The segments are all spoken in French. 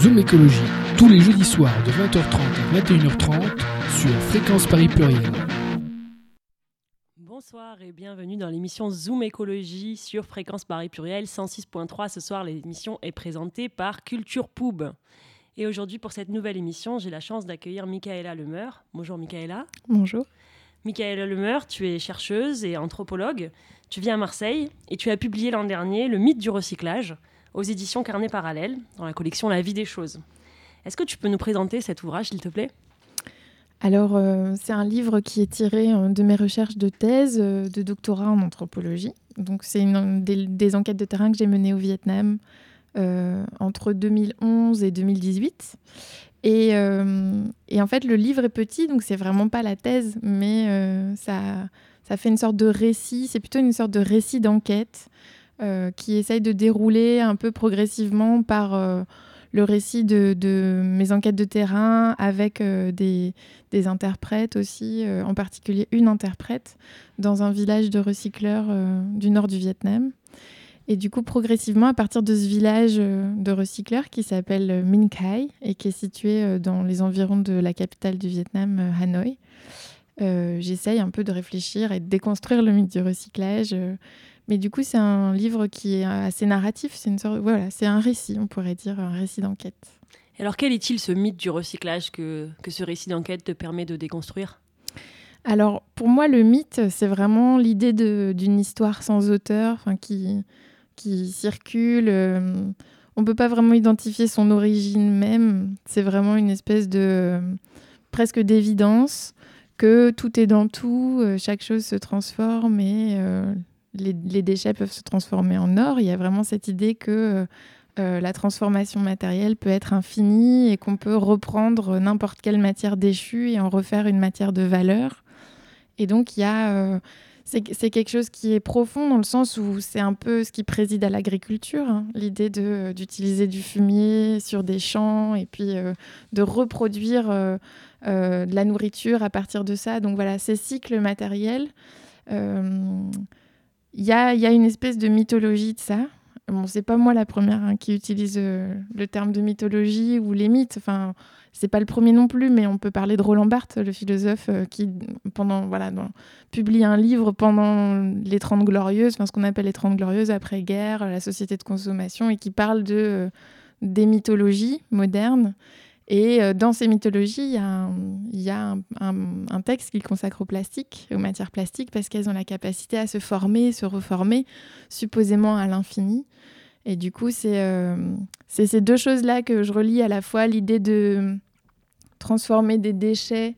Zoom Écologie, tous les jeudis soirs de 20h30 à 21h30 sur Fréquence Paris Pluriel. Bonsoir et bienvenue dans l'émission Zoom Écologie sur Fréquence Paris Pluriel 106.3. Ce soir, l'émission est présentée par Culture Poub. Et aujourd'hui, pour cette nouvelle émission, j'ai la chance d'accueillir Michaela Lemeur. Bonjour Michaela. Bonjour. Michaela Lemeur, tu es chercheuse et anthropologue. Tu vis à Marseille et tu as publié l'an dernier Le mythe du recyclage aux éditions Carnet Parallèle dans la collection La vie des choses. Est-ce que tu peux nous présenter cet ouvrage, s'il te plaît? Alors, euh, c'est un livre qui est tiré euh, de mes recherches de thèse euh, de doctorat en anthropologie. Donc, c'est des, enquêtes de terrain que j'ai menées au Vietnam entre 2011 et 2018. Et, et, en fait, le livre est petit, donc c'est vraiment pas la thèse, mais ça, ça fait une sorte de récit, c'est plutôt une sorte de récit d'enquête qui essaye de dérouler un peu progressivement par euh, le récit de, mes enquêtes de terrain avec euh, des, interprètes aussi, en particulier une interprète dans un village de recycleurs du nord du Vietnam. Et du coup, progressivement, à partir de ce village de recycleurs qui s'appelle Minh Khai et qui est situé dans les environs de la capitale du Vietnam, Hanoï, j'essaye un peu de réfléchir et de déconstruire le mythe du recyclage mais du coup, c'est un livre qui est assez narratif. C'est une sorte, voilà, c'est un récit, on pourrait dire, un récit d'enquête. Alors, quel est-il ce mythe du recyclage que, que ce récit d'enquête te permet de déconstruire? Alors, pour moi, le mythe, c'est vraiment l'idée d'une histoire sans auteur, qui, qui circule. Euh, on ne peut pas vraiment identifier son origine même. C'est vraiment une espèce de presque d'évidence que tout est dans tout, euh, chaque chose se transforme et les, déchets peuvent se transformer en or. Il y a vraiment cette idée que euh, euh, la transformation matérielle peut être infinie et qu'on peut reprendre n'importe quelle matière déchue et en refaire une matière de valeur. Et donc, il y a. Euh, c'est quelque chose qui est profond dans le sens où c'est un peu ce qui préside à l'agriculture, hein. l'idée d'utiliser du fumier sur des champs et puis de reproduire de la nourriture à partir de ça. Donc voilà, ces cycles matériels il y a, une espèce de mythologie de ça. Bon, c'est pas moi la première hein, qui utilise euh, le terme de mythologie ou les mythes. Enfin, c'est pas le premier non plus, mais on peut parler de Roland Barthes, le philosophe euh, qui, pendant, voilà, publie un livre pendant les Trente Glorieuses, enfin, ce qu'on appelle les Trente Glorieuses après-guerre, la société de consommation, et qui parle de, euh, des mythologies modernes et euh, dans ces mythologies, il y a, un, texte qu'il consacre au plastique, aux matières plastiques, parce qu'elles ont la capacité à se former, se reformer, supposément à l'infini. Et du coup, c'est euh, ces deux choses-là que je relie à la fois l'idée de transformer des déchets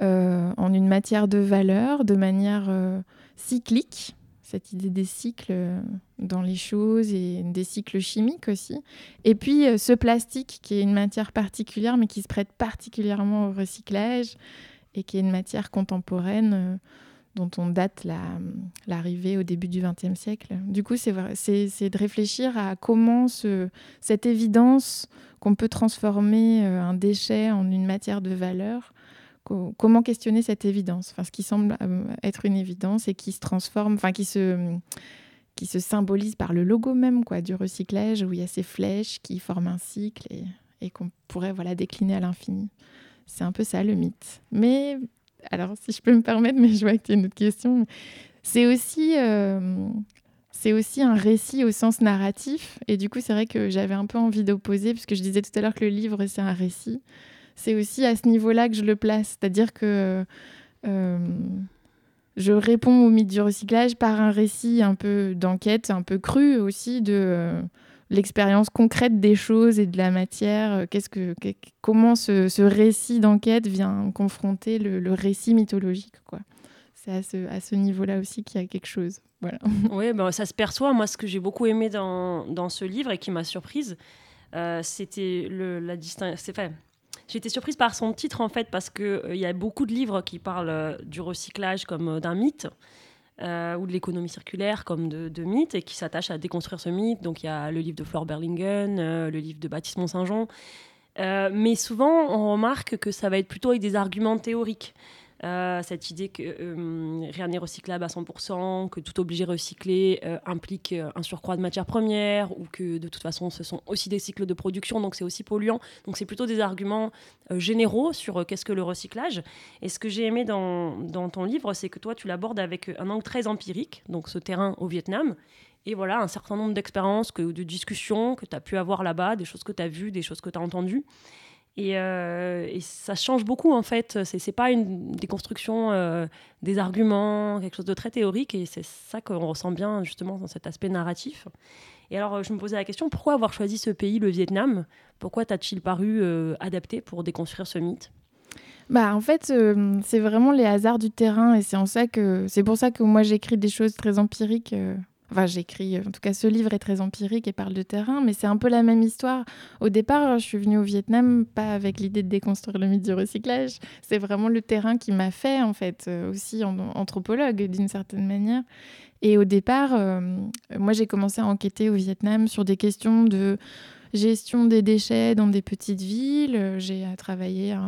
euh, en une matière de valeur de manière cyclique, cette idée des cycles euh, dans les choses et des cycles chimiques aussi. Et puis euh, ce plastique qui est une matière particulière mais qui se prête particulièrement au recyclage et qui est une matière contemporaine euh, dont on date l'arrivée au début du XXe siècle. Du coup, c'est de réfléchir à comment ce, cette évidence qu'on peut transformer un déchet en une matière de valeur comment questionner cette évidence, enfin, ce qui semble euh, être une évidence et qui se transforme, enfin qui se, qui se symbolise par le logo même quoi, du recyclage, où il y a ces flèches qui forment un cycle et, qu'on pourrait voilà, décliner à l'infini. C'est un peu ça le mythe. Mais, alors si je peux me permettre, mais je vois que tu une autre question, c'est aussi... Euh, c'est aussi un récit au sens narratif. Et du coup, c'est vrai que j'avais un peu envie d'opposer, puisque je disais tout à l'heure que le livre, c'est un récit c'est aussi à ce niveau-là que je le place. C'est-à-dire que euh, je réponds au mythe du recyclage par un récit un peu d'enquête, un peu cru aussi de euh, l'expérience concrète des choses et de la matière. Qu'est-ce que, comment ce, récit d'enquête vient confronter le, récit mythologique. C'est à ce, niveau-là aussi qu'il y a quelque chose. Voilà. Oui, ben, ça se perçoit. Moi, ce que j'ai beaucoup aimé dans, ce livre et qui m'a surprise, euh, c'était la distinction. J'ai été surprise par son titre en fait parce qu'il euh, il y a beaucoup de livres qui parlent euh, du recyclage comme euh, d'un mythe. ou de l'économie circulaire comme de, de mythe et qui s'attachent à déconstruire ce mythe. Donc il y a le livre de Flore Berlingen, le livre de Baptiste Mont-Saint-Jean. mais souvent, on remarque que ça va être plutôt avec des arguments théoriques. Euh, cette idée que euh, rien n'est recyclable à 100%, que tout obligé recycler euh, implique un surcroît de matières premières, ou que de toute façon ce sont aussi des cycles de production, donc c'est aussi polluant. Donc c'est plutôt des arguments généraux sur qu'est-ce que le recyclage. Et ce que j'ai aimé dans, dans, ton livre, c'est que toi tu l'abordes avec un angle très empirique, donc ce terrain au Vietnam. Et voilà, un certain nombre d'expériences, de discussions que tu as pu avoir là-bas, des choses que tu as vues, des choses que tu as entendues. Euh, et, ça change beaucoup en fait. C'est, c'est pas une déconstruction euh, des arguments, quelque chose de très théorique, et c'est ça qu'on ressent bien justement dans cet aspect narratif. Et alors je me posais la question pourquoi avoir choisi ce pays, le Vietnam? Pourquoi t'a-t-il paru euh, adapté pour déconstruire ce mythe? Bah, en fait, c'est vraiment les hasards du terrain et c'est en ça que c'est pour ça que moi j'écris des choses très empiriques Enfin, j'écris, en tout cas, ce livre est très empirique et parle de terrain, mais c'est un peu la même histoire. Au départ, je suis venue au Vietnam pas avec l'idée de déconstruire le mythe du recyclage. C'est vraiment le terrain qui m'a fait, en fait, euh, aussi anthropologue d'une certaine manière. Et au départ, euh, moi, j'ai commencé à enquêter au Vietnam sur des questions de gestion des déchets dans des petites villes. J'ai travaillé. Euh,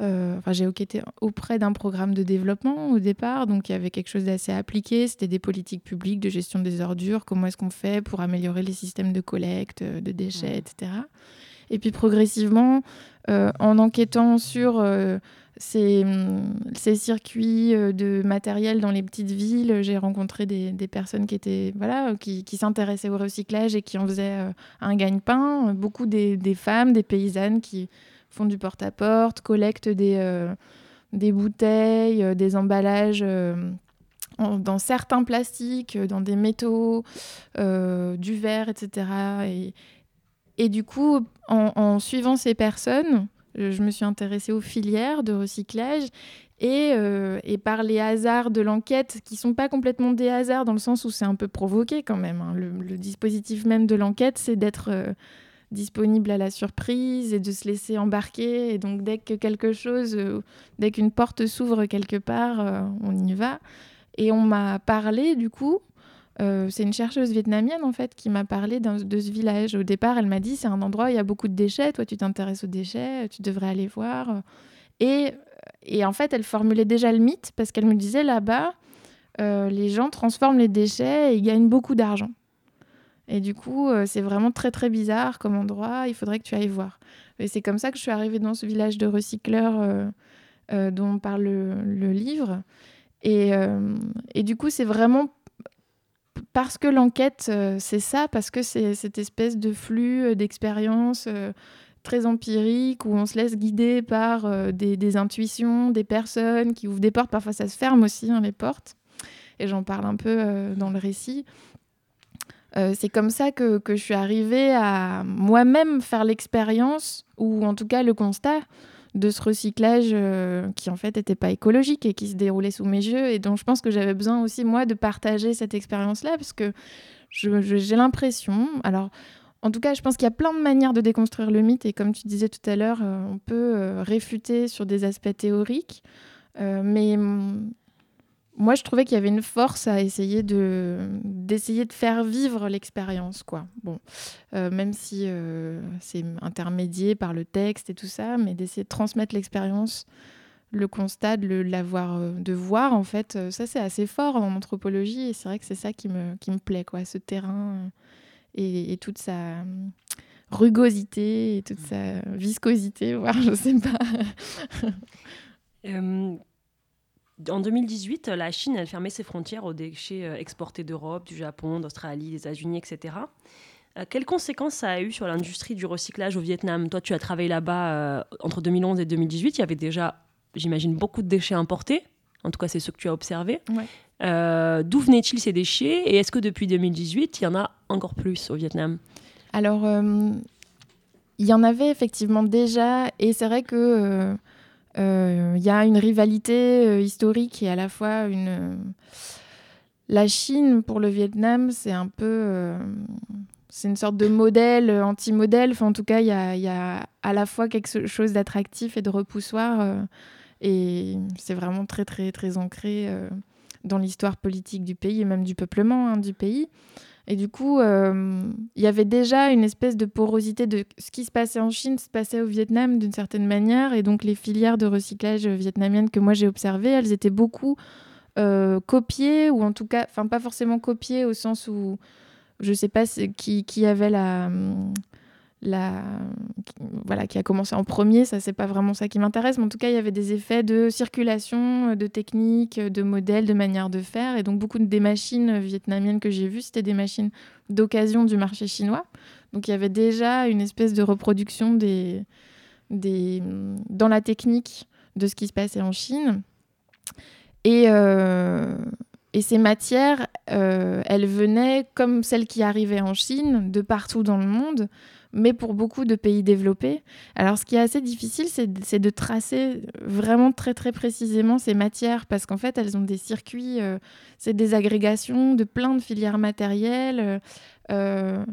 enfin, j'ai enquêté auprès d'un programme de développement au départ, donc il y avait quelque chose d'assez appliqué. C'était des politiques publiques de gestion des ordures, comment est-ce qu'on fait pour améliorer les systèmes de collecte euh, de déchets, etc. Et puis progressivement, euh, en enquêtant sur ces, ces, circuits de matériel dans les petites villes, j'ai rencontré des, des, personnes qui étaient voilà, qui, qui s'intéressaient au recyclage et qui en faisaient un gagne-pain. Beaucoup des, des femmes, des paysannes qui font du porte-à-porte, collectent des, euh, des bouteilles, euh, des emballages euh, dans certains plastiques, dans des métaux, du verre, etc. Et, du coup, en, suivant ces personnes, je me suis intéressée aux filières de recyclage et, et, par les hasards de l'enquête, qui sont pas complètement des hasards dans le sens où c'est un peu provoqué quand même. Hein. Le, dispositif même de l'enquête, c'est d'être disponible à la surprise et de se laisser embarquer. Et donc dès que quelque chose, euh, dès qu'une porte s'ouvre quelque part, euh, on y va. Et on m'a parlé du coup, euh, c'est une chercheuse vietnamienne en fait qui m'a parlé de ce village. Au départ, elle m'a dit c'est un endroit où il y a beaucoup de déchets, toi tu t'intéresses aux déchets, tu devrais aller voir. Et, et en fait, elle formulait déjà le mythe parce qu'elle me disait là-bas, les gens transforment les déchets et ils gagnent beaucoup d'argent. Et du coup, euh, c'est vraiment très très bizarre comme endroit. Il faudrait que tu ailles voir. Et c'est comme ça que je suis arrivée dans ce village de recycleurs euh, euh, dont parle le, livre. Et, et, du coup, c'est vraiment parce que l'enquête, c'est ça, parce que c'est cette espèce de flux d'expériences très empirique où on se laisse guider par des, intuitions, des personnes qui ouvrent des portes. Parfois, ça se ferme aussi, hein, les portes. Et j'en parle un peu dans le récit. Euh, c'est comme ça que, que, je suis arrivée à moi-même faire l'expérience, ou en tout cas le constat, de ce recyclage euh, qui en fait n'était pas écologique et qui se déroulait sous mes yeux, et dont je pense que j'avais besoin aussi, moi, de partager cette expérience-là, parce que j'ai l'impression, alors en tout cas, je pense qu'il y a plein de manières de déconstruire le mythe, et comme tu disais tout à l'heure, euh, on peut réfuter sur des aspects théoriques, mais moi, je trouvais qu'il y avait une force à essayer de d'essayer de faire vivre l'expérience, quoi. Bon, euh, même si euh, c'est intermédié par le texte et tout ça, mais d'essayer de transmettre l'expérience, le constat, de l'avoir, euh, de voir en fait, ça c'est assez fort en anthropologie et c'est vrai que c'est ça qui me qui me plaît, quoi, ce terrain et, toute sa rugosité et toute sa viscosité, voire je sais pas en 2018, la Chine, elle fermait ses frontières aux déchets euh, exportés d'Europe, du Japon, d'Australie, des États-Unis, etc. Euh, quelles conséquences ça a eu sur l'industrie du recyclage au Vietnam? Toi, tu as travaillé là-bas euh, entre 2011 et 2018. Il y avait déjà, j'imagine, beaucoup de déchets importés. En tout cas, c'est ce que tu as observé. D'où venaient-ils ces déchets? Et est-ce que depuis 2018, il y en a encore plus au Vietnam? Alors, il y en avait effectivement déjà. Et c'est vrai que il euh, y a une rivalité euh, historique et à la fois une. Euh, la Chine pour le Vietnam, c'est un peu. c'est une sorte de modèle, anti-modèle. Enfin, en tout cas, il y a, y a, à la fois quelque chose d'attractif et de repoussoir. et c'est vraiment très, très, très ancré dans l'histoire politique du pays et même du peuplement hein, du pays. Et du coup, il y avait déjà une espèce de porosité de ce qui se passait en Chine, se passait au Vietnam d'une certaine manière. Et donc, les filières de recyclage vietnamiennes que moi j'ai observées, elles étaient beaucoup copiées, ou en tout cas, enfin, pas forcément copiées au sens où je ne sais pas qui, qui avait la voilà, qui a commencé en premier, ça c'est pas vraiment ça qui m'intéresse, mais en tout cas il y avait des effets de circulation, de techniques, de modèles, de manière de faire, et donc beaucoup des machines vietnamiennes que j'ai vues, c'était des machines d'occasion du marché chinois. Donc il y avait déjà une espèce de reproduction des, des, dans la technique de ce qui se passait en Chine. Et, euh, et ces matières, euh, elles venaient comme celles qui arrivaient en Chine, de partout dans le monde mais pour beaucoup de pays développés. Alors ce qui est assez difficile, c'est de tracer vraiment très très précisément ces matières, parce qu'en fait, elles ont des circuits, euh, c'est des agrégations de plein de filières matérielles. Euh,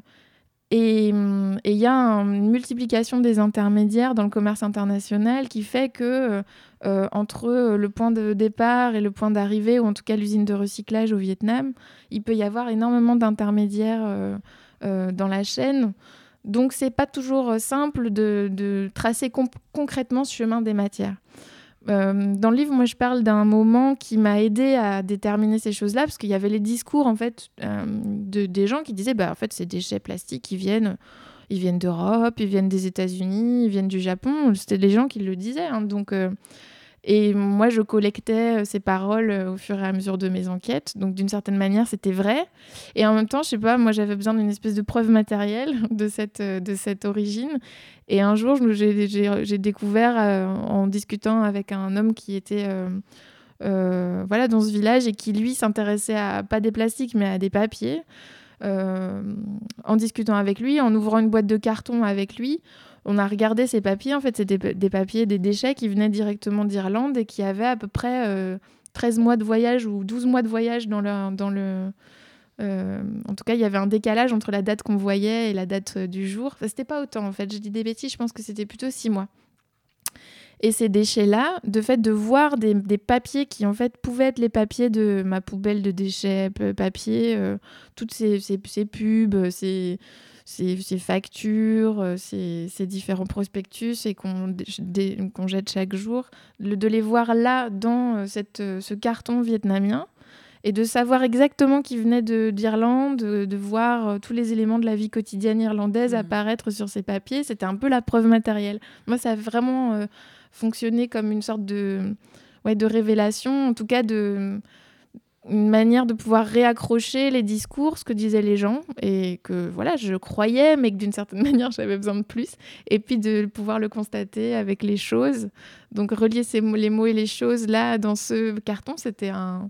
et il y a une multiplication des intermédiaires dans le commerce international qui fait que euh, entre le point de départ et le point d'arrivée, ou en tout cas l'usine de recyclage au Vietnam, il peut y avoir énormément d'intermédiaires dans la chaîne. Donc c'est pas toujours euh, simple de, tracer concrètement ce chemin des matières. Euh, dans le livre, moi, je parle d'un moment qui m'a aidé à déterminer ces choses-là, parce qu'il y avait les discours en fait euh, de, des gens qui disaient, bah en fait, ces déchets plastiques, qui viennent, ils viennent d'Europe, ils viennent des États-Unis, ils viennent du Japon. C'était les gens qui le disaient. Hein. donc et moi, je collectais euh, ces paroles euh, au fur et à mesure de mes enquêtes. Donc, d'une certaine manière, c'était vrai. Et en même temps, je sais pas, moi, j'avais besoin d'une espèce de preuve matérielle de cette, euh, de cette origine. Et un jour, j'ai découvert, en discutant avec un homme qui était voilà, dans ce village et qui, lui, s'intéressait à pas des plastiques, mais à des papiers. en discutant avec lui, en ouvrant une boîte de carton avec lui, on a regardé ces papiers. En fait, c'était des papiers, des déchets qui venaient directement d'Irlande et qui avaient à peu près 13 euh, mois de voyage ou 12 mois de voyage dans le. Euh, en tout cas, il y avait un décalage entre la date qu'on voyait et la date euh, du jour. Enfin, c'était pas autant, en fait. Je dis des bêtises, je pense que c'était plutôt 6 mois. Et ces déchets-là, de fait de voir des, papiers qui en fait pouvaient être les papiers de ma poubelle de déchets, papier, toutes ces, ces, ces pubs, ces, ces, factures, euh, ces, différents prospectus et qu'on jette chaque jour, de les voir là dans euh, cette, euh, ce carton vietnamien et de savoir exactement qui venait d'Irlande, de, de, voir tous les éléments de la vie quotidienne irlandaise mmh. apparaître sur ces papiers, c'était un peu la preuve matérielle. Moi, ça a vraiment fonctionné comme une sorte de, ouais, de révélation, en tout cas de une manière de pouvoir réaccrocher les discours, ce que disaient les gens, et que voilà, je croyais, mais que d'une certaine manière, j'avais besoin de plus, et puis de pouvoir le constater avec les choses. Donc relier ces les mots et les choses là dans ce carton, c'était un,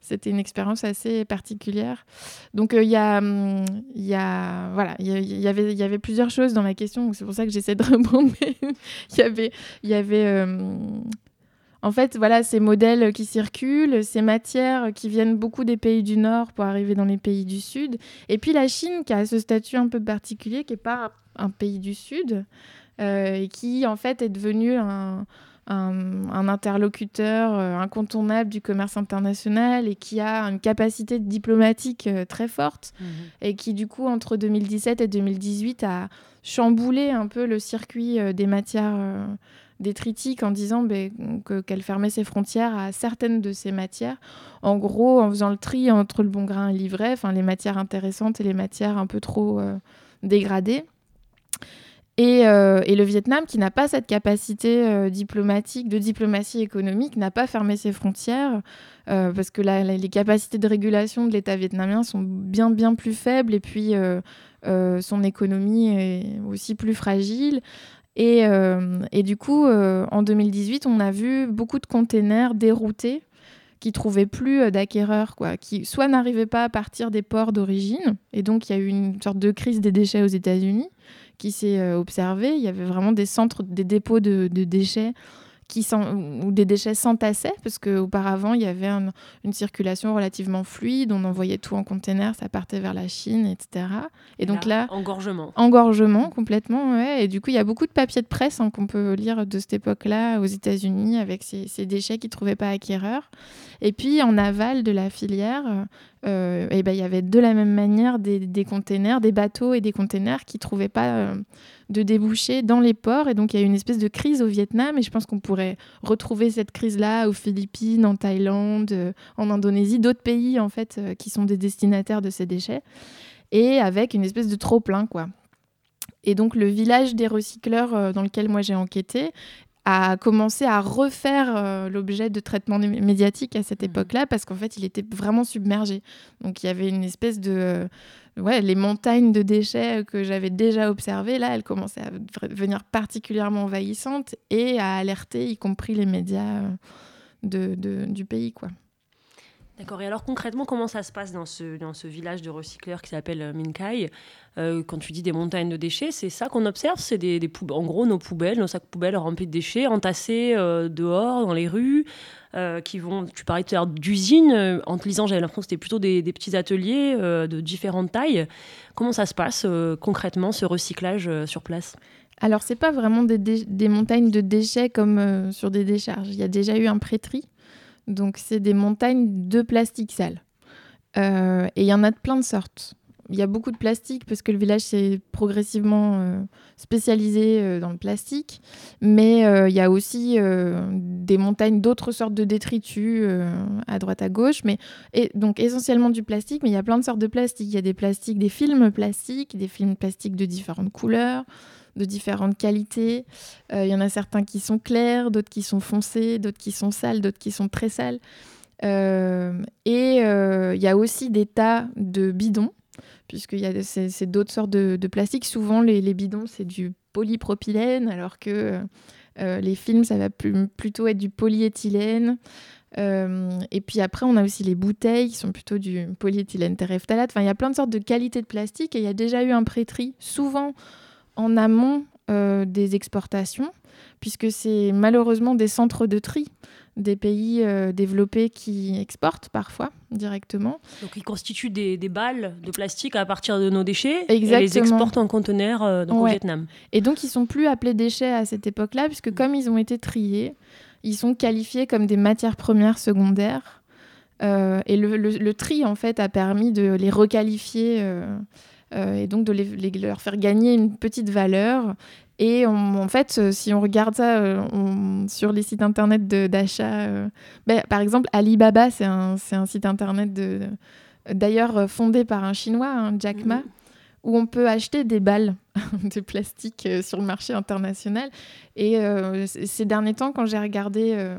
c'était une expérience assez particulière. Donc il y a, il y a, voilà, il y, avait, il y avait plusieurs choses dans la question, c'est pour ça que j'essaie de répondre. il y avait, il y avait en fait, voilà, ces modèles qui circulent, ces matières qui viennent beaucoup des pays du Nord pour arriver dans les pays du Sud. Et puis la Chine qui a ce statut un peu particulier, qui n'est pas un pays du Sud, euh, et qui en fait est devenu un, interlocuteur euh, incontournable du commerce international et qui a une capacité diplomatique euh, très forte mmh et qui du coup entre 2017 et 2018 a chamboulé un peu le circuit des matières des critiques en disant ben, qu'elle fermait ses frontières à certaines de ces matières. En gros, en faisant le tri entre le bon grain et l'ivraie, enfin les matières intéressantes et les matières un peu trop euh, dégradées. Euh, et, le Vietnam, qui n'a pas cette capacité euh, diplomatique, de diplomatie économique, n'a pas fermé ses frontières, parce que les capacités de régulation de l'État vietnamien sont bien, bien plus faibles, et puis son économie est aussi plus fragile. Euh, et, du coup, euh, en 2018, on a vu beaucoup de containers déroutés qui trouvaient plus euh, d'acquéreurs, qui soit n'arrivaient pas à partir des ports d'origine, et donc il y a eu une sorte de crise des déchets aux États-Unis qui s'est observée. Il y avait vraiment des centres, des dépôts de déchets qui ou des déchets s'entassaient, parce qu'auparavant, il y avait une circulation relativement fluide, on envoyait tout en container, ça partait vers la Chine, etc. Et, donc là, Engorgement. Engorgement, complètement, ouais. Et du coup, il y a beaucoup de papiers de presse hein, qu'on peut lire de cette époque-là aux États-Unis avec ces, déchets qui ne trouvaient pas acquéreurs. Et puis, en aval de la filière, et ben, il y avait de la même manière des, des, des bateaux et des containers qui ne trouvaient pas de débouchés dans les ports. Et donc, il y a eu une espèce de crise au Vietnam. Et je pense qu'on pourrait retrouver cette crise-là aux Philippines, en Thaïlande, en Indonésie, d'autres pays, en fait, qui sont des destinataires de ces déchets. Et avec une espèce de trop-plein, quoi. Et donc le village des recycleurs dans lequel moi j'ai enquêté a commencé à refaire euh, l'objet de traitement médiatique à cette mmh. époque-là parce qu'en fait, il était vraiment submergé. Donc il y avait une espèce de... Euh, ouais, les montagnes de déchets que j'avais déjà observées, là, elles commençaient à devenir particulièrement envahissantes et à alerter, y compris les médias euh, de, de, du pays, quoi. D'accord. Et alors concrètement, comment ça se passe dans ce, dans ce village de recycleurs qui s'appelle euh, Minkai? Euh, Quand tu dis des montagnes de déchets, c'est ça qu'on observe? C'est des, en gros nos poubelles, nos sacs poubelles remplis de déchets, entassés euh, dehors, dans les rues, qui vont. Tu parlais tout à l'heure d'usines. en te lisant, j'avais l'impression que c'était plutôt des, des, petits ateliers de différentes tailles. Comment ça se passe concrètement ce recyclage sur place? Alors, c'est pas vraiment des, des, montagnes de déchets comme sur des décharges. Il y a déjà eu un pré-tri donc, c'est des montagnes de plastique sale. Euh, et il y en a de plein de sortes. Il y a beaucoup de plastique parce que le village s'est progressivement euh, spécialisé euh, dans le plastique. Mais il y a aussi des montagnes d'autres sortes de détritus à droite à gauche. Mais, et, donc essentiellement du plastique, mais il y a plein de sortes de plastique. Il y a des plastiques, des films plastiques, des films plastiques de différentes couleurs de différentes qualités. Euh, il y en a certains qui sont clairs, d'autres qui sont foncés, d'autres qui sont sales, d'autres qui sont très sales. Euh, et euh, il y a aussi des tas de bidons, puisque c'est d'autres sortes de, de plastique. Souvent, les, bidons, c'est du polypropylène, alors que les films, ça va plutôt être du polyéthylène. et puis après, on a aussi les bouteilles qui sont plutôt du polyéthylène terephthalate. Enfin, il y a plein de sortes de qualités de plastique et il y a déjà eu un pré-tri. Souvent, en amont euh, des exportations, puisque c'est malheureusement des centres de tri des pays euh, développés qui exportent parfois directement. Donc ils constituent des, balles de plastique à partir de nos déchets et les exportent en conteneurs euh, au Vietnam. Et donc ils sont plus appelés déchets à cette époque-là, puisque comme ils ont été triés, ils sont qualifiés comme des matières premières secondaires. et le, tri, en fait, a permis de les requalifier et donc de leur faire gagner une petite valeur. Et en fait, euh, si on regarde ça euh, sur les sites internet d'achat, ben, par exemple, Alibaba, c'est un, un, site internet d'ailleurs fondé par un Chinois, hein, Jack Ma. Où on peut acheter des balles de plastique euh, sur le marché international. Et euh, ces derniers temps, quand j'ai regardé euh,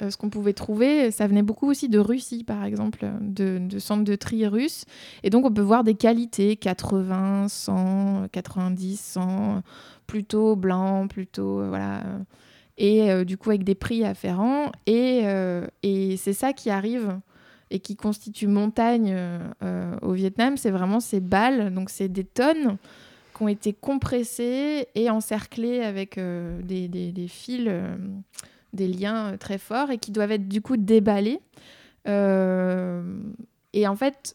ce qu'on pouvait trouver, ça venait beaucoup aussi de Russie, par exemple, de, centres de tri russes. Et donc, on peut voir des qualités 80, 100, 90, 100, plutôt blanc, plutôt. voilà. Et du coup, avec des prix afférents. Et c'est ça qui arrive et qui constitue montagne euh, euh, au Vietnam, c'est vraiment ces balles. Donc, c'est des tonnes qui ont été compressées et encerclées avec euh, des, fils, des liens très forts et qui doivent être du coup déballés. et en fait,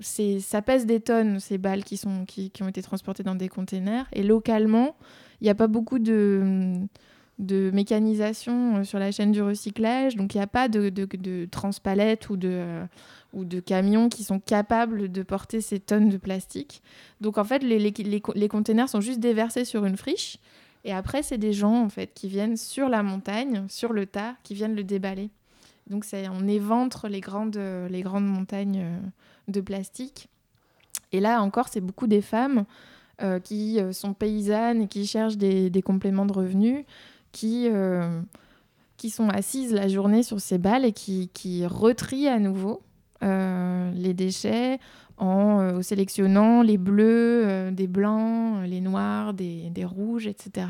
ça pèse des tonnes, ces balles qui, sont, qui, ont été transportées dans des containers. Et localement, il n'y a pas beaucoup de mécanisation euh, sur la chaîne du recyclage. Donc il n'y a pas de, de, de transpalettes ou de, euh, ou de camions qui sont capables de porter ces tonnes de plastique. Donc en fait, les, les, les, containers sont juste déversés sur une friche. Et après, c'est des gens en fait qui viennent sur la montagne, sur le tas, qui viennent le déballer. Donc on éventre les grandes, les grandes montagnes euh, de plastique. Et là encore, c'est beaucoup des femmes qui sont paysannes et qui cherchent des, des compléments de revenus qui, euh, qui sont assises la journée sur ces balles et qui, qui retrient à nouveau euh, les déchets en euh, sélectionnant les bleus, des blancs, les noirs, des, des, rouges, etc.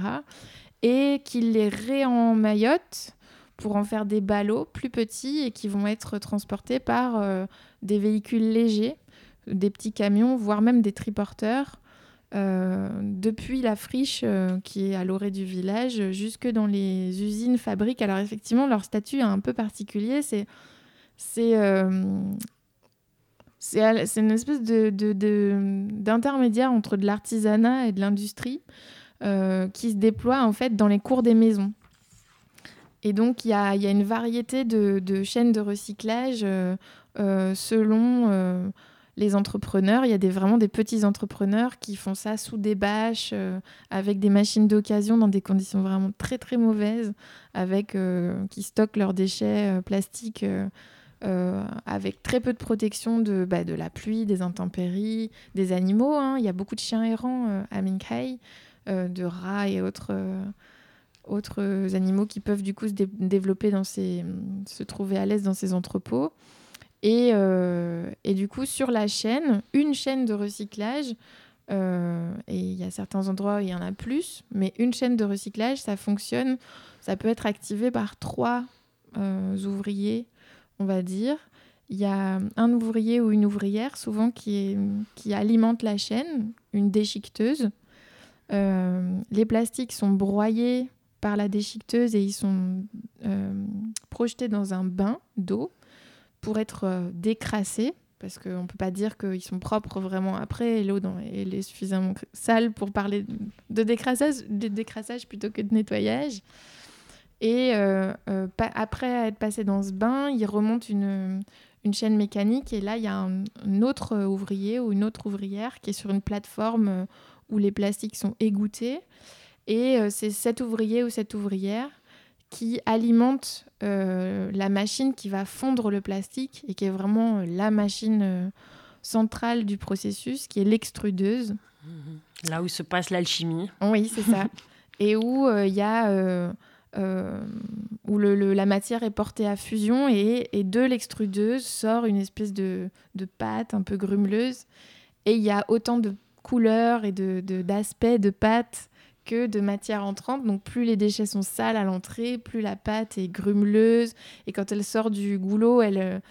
Et qui les réemmaillotent pour en faire des ballots plus petits et qui vont être transportés par des véhicules légers, des petits camions, voire même des triporteurs depuis la friche euh, qui est à l'orée du village jusque dans les usines, fabriques. Alors effectivement, leur statut est un peu particulier. C'est c'est euh, une espèce de, d'intermédiaire de, entre de l'artisanat et de l'industrie qui se déploie en fait dans les cours des maisons. Et donc, il y a, y a, une variété de, de, chaînes de recyclage selon les entrepreneurs. Il y a des, vraiment des petits entrepreneurs qui font ça sous des bâches, avec des machines d'occasion dans des conditions vraiment très très mauvaises, avec, qui stockent leurs déchets plastiques euh, avec très peu de protection de, bah, de la pluie, des intempéries, des animaux. Hein. Il y a beaucoup de chiens errants euh, à Minghai, euh, de rats et autres, autres animaux qui peuvent du coup se développer dans ces, se trouver à l'aise dans ces entrepôts. Et, et, du coup, sur la chaîne, une chaîne de recyclage, et il y a certains endroits où il y en a plus, mais une chaîne de recyclage, ça fonctionne, ça peut être activé par trois ouvriers on va dire. Il y a un ouvrier ou une ouvrière, souvent, qui, alimente la chaîne, une déchiqueteuse. Euh, les plastiques sont broyés par la déchiqueteuse et ils sont euh, projetés dans un bain d'eau pour être euh, décrassés, parce qu'on ne peut pas dire qu'ils sont propres vraiment après, l'eau est suffisamment sale pour parler de décrassage, de décrassage plutôt que de nettoyage. Et euh, euh, après être passé dans ce bain, il remonte une, chaîne mécanique et là, il y a un, autre ouvrier ou une autre ouvrière qui est sur une plateforme où les plastiques sont égouttés. Et c'est cet ouvrier ou cette ouvrière qui alimente la machine qui va fondre le plastique et qui est vraiment la machine centrale du processus, qui est l'extrudeuse. Là où se passe l'alchimie. Oui, c'est ça. et où il y a euh, où le, la matière est portée à fusion et, de l'extrudeuse sort une espèce de, de, pâte un peu grumeleuse. Et il y a autant de couleurs et d'aspects de, de, pâte que de matière entrante. Donc plus les déchets sont sales à l'entrée, plus la pâte est grumeleuse. Et quand elle sort du goulot, elle,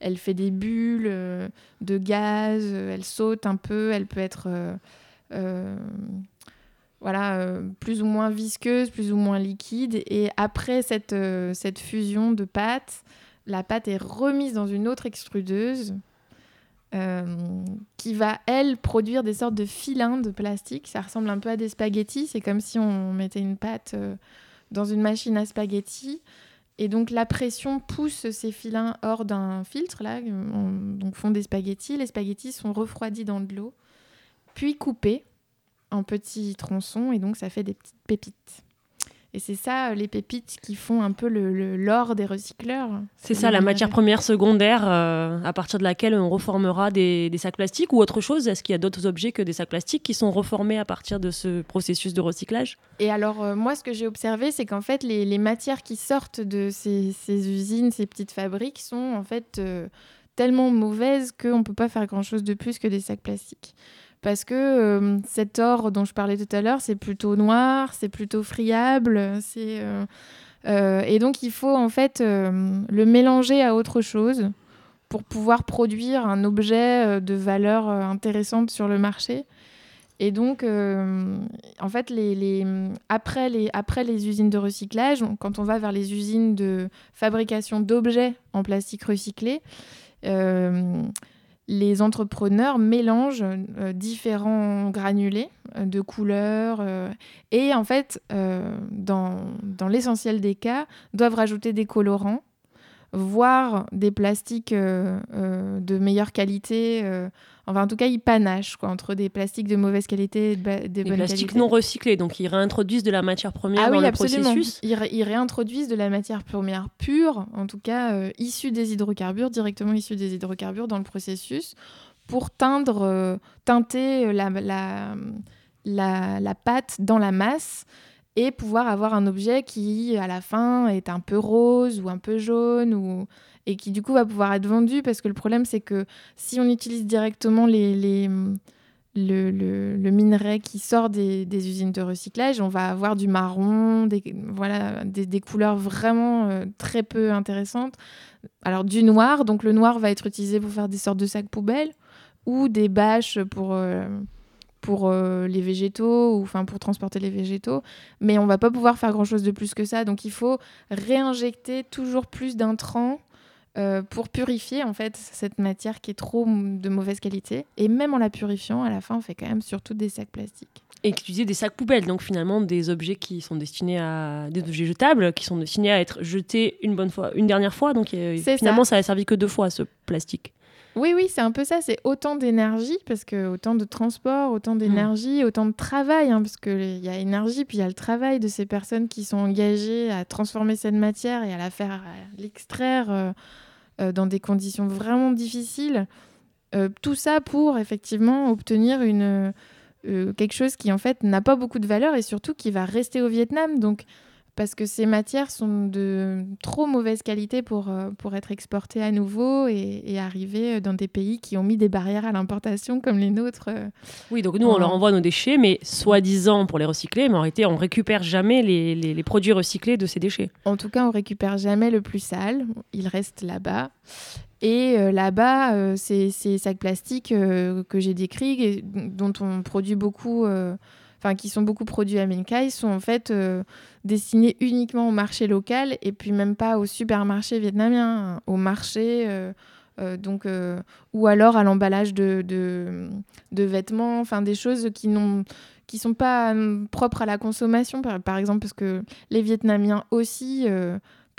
elle fait des bulles euh, de gaz, elle saute un peu, elle peut être... Euh, voilà, euh, plus ou moins visqueuse, plus ou moins liquide. Et après cette, euh, cette fusion de pâte, la pâte est remise dans une autre extrudeuse euh, qui va, elle, produire des sortes de filins de plastique. Ça ressemble un peu à des spaghettis. C'est comme si on mettait une pâte dans une machine à spaghettis. Et donc la pression pousse ces filins hors d'un filtre, là, donc font des spaghettis. Les spaghettis sont refroidis dans de l'eau, puis coupés en petits tronçons et donc ça fait des petites pépites. Et c'est ça, les pépites qui font un peu le l'or des recycleurs. C'est ça, la matière première secondaire euh, à partir de laquelle on reformera des, sacs plastiques ou autre chose. Est-ce qu'il y a d'autres objets que des sacs plastiques qui sont reformés à partir de ce processus de recyclage? Et alors, euh, moi, ce que j'ai observé, c'est qu'en fait, les, matières qui sortent de ces, usines, ces petites fabriques, sont en fait euh, tellement mauvaises qu'on ne peut pas faire grand-chose de plus que des sacs plastiques parce que euh, cet or dont je parlais tout à l'heure, c'est plutôt noir, c'est plutôt friable, c'est euh, euh, et donc il faut en fait le mélanger à autre chose pour pouvoir produire un objet de valeur intéressante sur le marché. Et donc, en fait, après, les, après les usines de recyclage, quand on va vers les usines de fabrication d'objets en plastique recyclé, les entrepreneurs mélangent euh, différents granulés euh, de couleurs euh, et en fait, dans, dans l'essentiel des cas, doivent rajouter des colorants, voire des plastiques de meilleure qualité Enfin, en tout cas, ils panachent quoi, entre des plastiques de mauvaise qualité et de des plastiques non recyclés. Donc, ils réintroduisent de la matière première ah dans le processus. Ils, ils, réintroduisent de la matière première pure, en tout cas euh, issue des hydrocarbures, directement issue des hydrocarbures dans le processus, pour teindre, euh, teinter euh, la, la, la, la pâte dans la masse et pouvoir avoir un objet qui, à la fin, est un peu rose ou un peu jaune ou et qui du coup va pouvoir être vendu parce que le problème c'est que si on utilise directement les, les le, le, minerai qui sort des, des, usines de recyclage, on va avoir du marron, des, voilà, des, des couleurs vraiment euh, très peu intéressantes. Alors du noir, donc le noir va être utilisé pour faire des sortes de sacs poubelles ou des bâches pour, euh, pour euh, les végétaux ou enfin pour transporter les végétaux, mais on va pas pouvoir faire grand chose de plus que ça. Donc il faut réinjecter toujours plus d'intrants euh, pour purifier en fait cette matière qui est trop de mauvaise qualité. Et même en la purifiant, à la fin, on fait quand même surtout des sacs plastiques. Et que tu disais des sacs poubelles, donc finalement des objets qui sont destinés à des objets jetables, qui sont destinés à être jetés une bonne fois, une dernière fois. Donc finalement, ça. ça a servi que deux fois ce plastique. Oui, oui, c'est un peu ça. C'est autant d'énergie, parce que autant de transport, autant d'énergie, autant de travail, hein, parce qu'il y a énergie, puis il y a le travail de ces personnes qui sont engagées à transformer cette matière et à la faire, l'extraire euh, euh, dans des conditions vraiment difficiles. Euh, tout ça pour effectivement obtenir une, quelque chose qui en fait n'a pas beaucoup de valeur et surtout qui va rester au Vietnam. Donc parce que ces matières sont de trop mauvaise qualité pour, euh, pour être exportées à nouveau et, arriver dans des pays qui ont mis des barrières à l'importation comme les nôtres. Euh, oui, donc nous, on leur envoie nos déchets, mais soi-disant pour les recycler, mais en réalité, on récupère jamais les, les, produits recyclés de ces déchets. En tout cas, on récupère jamais le plus sale, il reste là-bas. Et euh, là-bas, ces, ces, sacs plastiques que j'ai décrits, dont on produit beaucoup enfin qui sont beaucoup produits à Minkai, sont en fait euh, destinés uniquement au marché local et puis même pas au supermarché vietnamien, hein, au marché. Euh, euh, donc, ou alors à l'emballage de, de, vêtements, enfin des choses qui n'ont qui sont pas propres à la consommation, par, par, exemple parce que les Vietnamiens aussi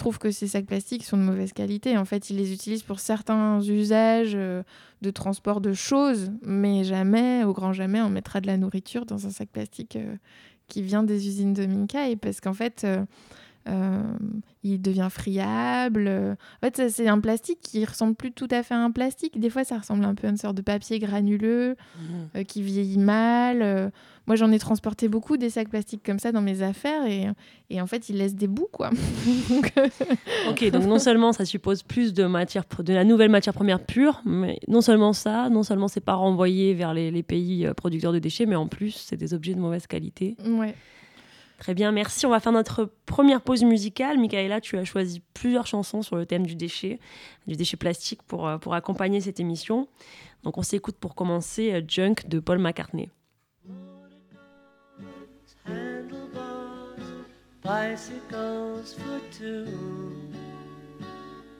trouvent que ces sacs plastiques sont de mauvaise qualité. En fait, ils les utilisent pour certains usages euh, de transport de choses, mais jamais, au grand jamais, on mettra de la nourriture dans un sac plastique euh, qui vient des usines de Minkai, parce qu'en fait, euh, il devient friable. En fait, c'est un plastique qui ressemble plus tout à fait à un plastique. Des fois, ça ressemble un peu à une sorte de papier granuleux mmh. qui vieillit mal. Moi, j'en ai transporté beaucoup des sacs plastiques comme ça dans mes affaires et, et en fait, ils laissent des bouts, quoi. ok, donc non seulement ça suppose plus de matière, de la nouvelle matière première pure, mais non seulement ça, non seulement c'est pas renvoyé vers les, les, pays euh, producteurs de déchets, mais en plus, c'est des objets de mauvaise qualité. Ouais. Très bien, merci. On va faire notre première pause musicale. Michaela, tu as choisi plusieurs chansons sur le thème du déchet, du déchet plastique pour, euh, pour accompagner cette émission. Donc on s'écoute pour commencer euh, Junk de Paul McCartney. Bicycles for two,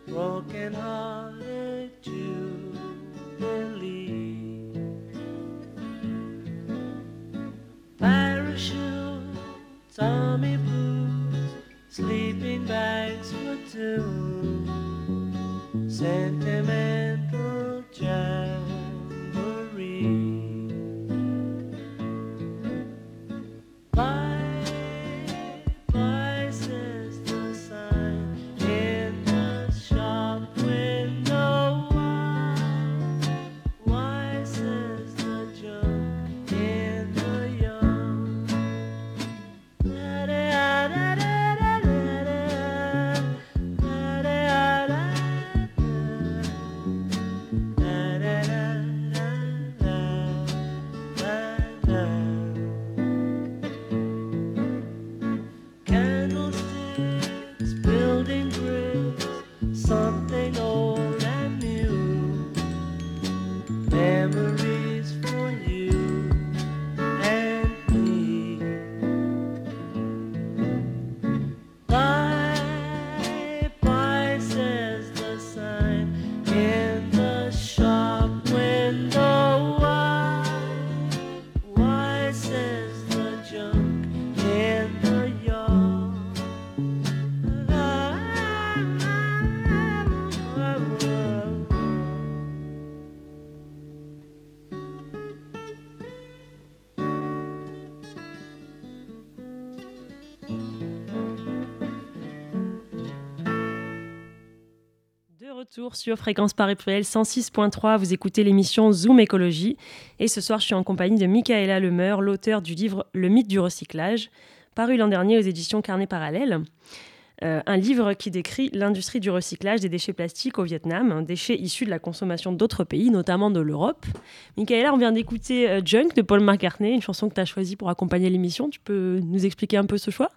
broken hearted Jubilee. Parachutes, Tommy boots, sleeping bags for two, sentimental jamboree. Retour sur Fréquence Paris Pluriel 106.3. Vous écoutez l'émission Zoom Écologie. Et ce soir, je suis en compagnie de Michaela Lemeur, l'auteur du livre Le mythe du recyclage, paru l'an dernier aux éditions Carnet Parallèle. Euh, un livre qui décrit l'industrie du recyclage des déchets plastiques au Vietnam, déchets issus de la consommation d'autres pays, notamment de l'Europe. Michaela, on vient d'écouter euh, Junk de Paul McCartney, une chanson que tu as choisie pour accompagner l'émission. Tu peux nous expliquer un peu ce choix?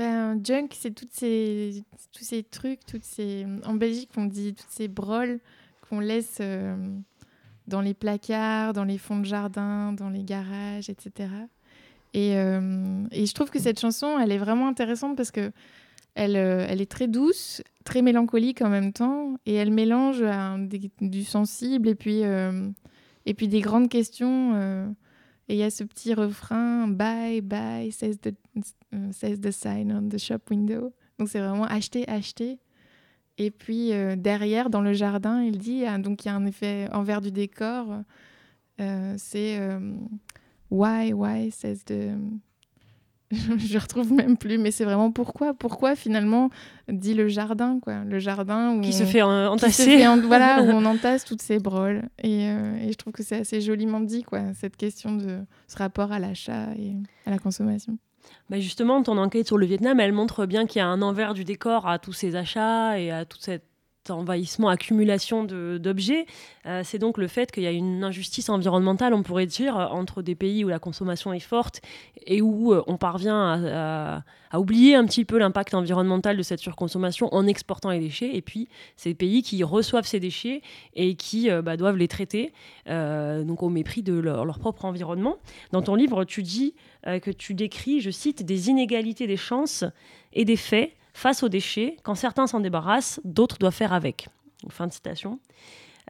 Ben, junk, c'est toutes ces, tous ces trucs, toutes ces... en Belgique, on dit toutes ces broles qu'on laisse euh, dans les placards, dans les fonds de jardin, dans les garages, etc. Et, euh, et, je trouve que cette chanson, elle est vraiment intéressante parce que elle, euh, elle est très douce, très mélancolique en même temps, et elle mélange du sensible et puis, et puis des grandes questions Et il y a ce petit refrain Bye, bye, says the, says the sign on the shop window. Donc c'est vraiment acheter, acheter. Et puis euh, derrière, dans le jardin, il dit ah, donc il y a un effet envers du décor. Euh, c'est Why, why, says the je retrouve même plus, mais c'est vraiment pourquoi, pourquoi finalement dit le jardin, quoi, le jardin où qui se fait entasser, voilà, où on entasse toutes ces broles, euh, et, je trouve que c'est assez joliment dit, quoi, cette question de ce rapport à l'achat et à la consommation. Bah justement, ton enquête sur le Vietnam, elle montre bien qu'il y a un envers du décor à tous ces achats et à toute cette envahissement, accumulation d'objets, euh, c'est donc le fait qu'il y a une injustice environnementale, on pourrait dire, entre des pays où la consommation est forte et où euh, on parvient à, oublier un petit peu l'impact environnemental de cette surconsommation en exportant les déchets, et puis ces pays qui reçoivent ces déchets et qui euh, bah, doivent les traiter, donc au mépris de leur, propre environnement. Dans ton livre, tu dis que tu décris, je cite, des inégalités des chances et des faits Face aux déchets, quand certains s'en débarrassent, d'autres doivent faire avec. Fin de citation.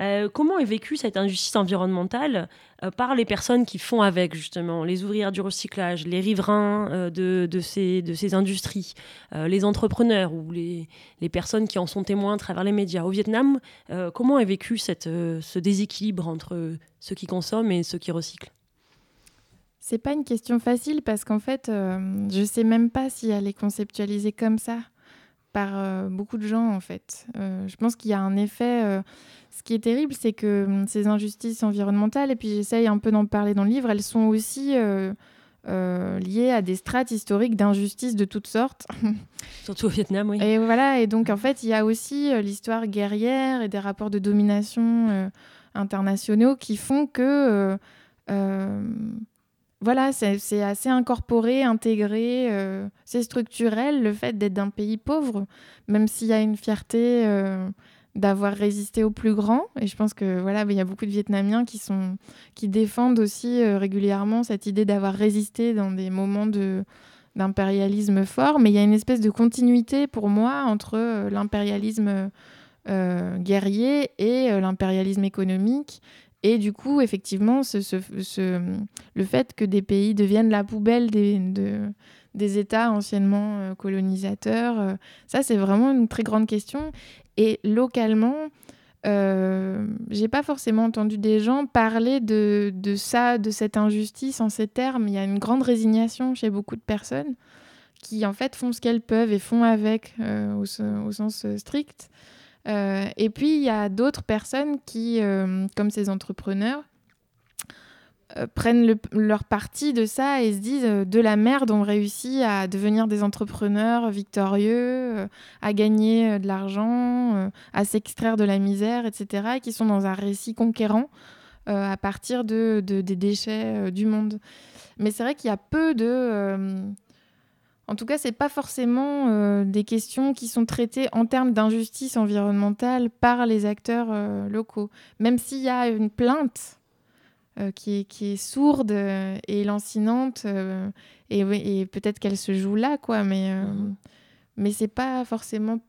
Euh, comment est vécue cette injustice environnementale euh, par les personnes qui font avec, justement, les ouvrières du recyclage, les riverains euh, de, ces, industries, les entrepreneurs ou les, personnes qui en sont témoins à travers les médias? Au Vietnam, comment est vécu ce déséquilibre entre ceux qui consomment et ceux qui recyclent? C'est pas une question facile parce qu'en fait, euh, je sais même pas si elle est conceptualisée comme ça par euh, beaucoup de gens en fait. Euh, je pense qu'il y a un effet. ce qui est terrible, c'est que hum, ces injustices environnementales, et puis j'essaye un peu d'en parler dans le livre, elles sont aussi liées à des strates historiques d'injustice de toutes sortes. Surtout au Vietnam, oui. Et voilà, et donc en fait, il y a aussi l'histoire guerrière et des rapports de domination internationaux qui font que voilà, c'est assez incorporé, intégré, euh, c'est structurel le fait d'être d'un pays pauvre, même s'il y a une fierté euh, d'avoir résisté au plus grand. Et je pense que voilà, il y a beaucoup de Vietnamiens qui défendent aussi euh, régulièrement cette idée d'avoir résisté dans des moments d'impérialisme fort. Mais il y a une espèce de continuité pour moi entre l'impérialisme guerrier et l'impérialisme économique et du coup, effectivement, le fait que des pays deviennent la poubelle des, de, des États anciennement euh, colonisateurs, euh, ça, c'est vraiment une très grande question. Et localement, euh, j'ai pas forcément entendu des gens parler de, ça, de cette injustice en ces termes. Il y a une grande résignation chez beaucoup de personnes qui, en fait, font ce qu'elles peuvent et font avec au, au, sens strict. Euh, et puis, il y a d'autres personnes qui, euh, comme ces entrepreneurs, euh, prennent leur parti de ça et se disent de la merde, on réussit à devenir des entrepreneurs victorieux, à gagner de l'argent, à s'extraire de la misère, etc., et qui sont dans un récit conquérant à partir de, des déchets du monde. Mais c'est vrai qu'il y a peu de en tout cas, ce n'est pas forcément euh, des questions qui sont traitées en termes d'injustice environnementale par les acteurs euh, locaux. Même s'il y a une plainte euh, qui, est, sourde et lancinante, et, peut-être qu'elle se joue là, quoi, mais, mhm. mais ce n'est pas forcément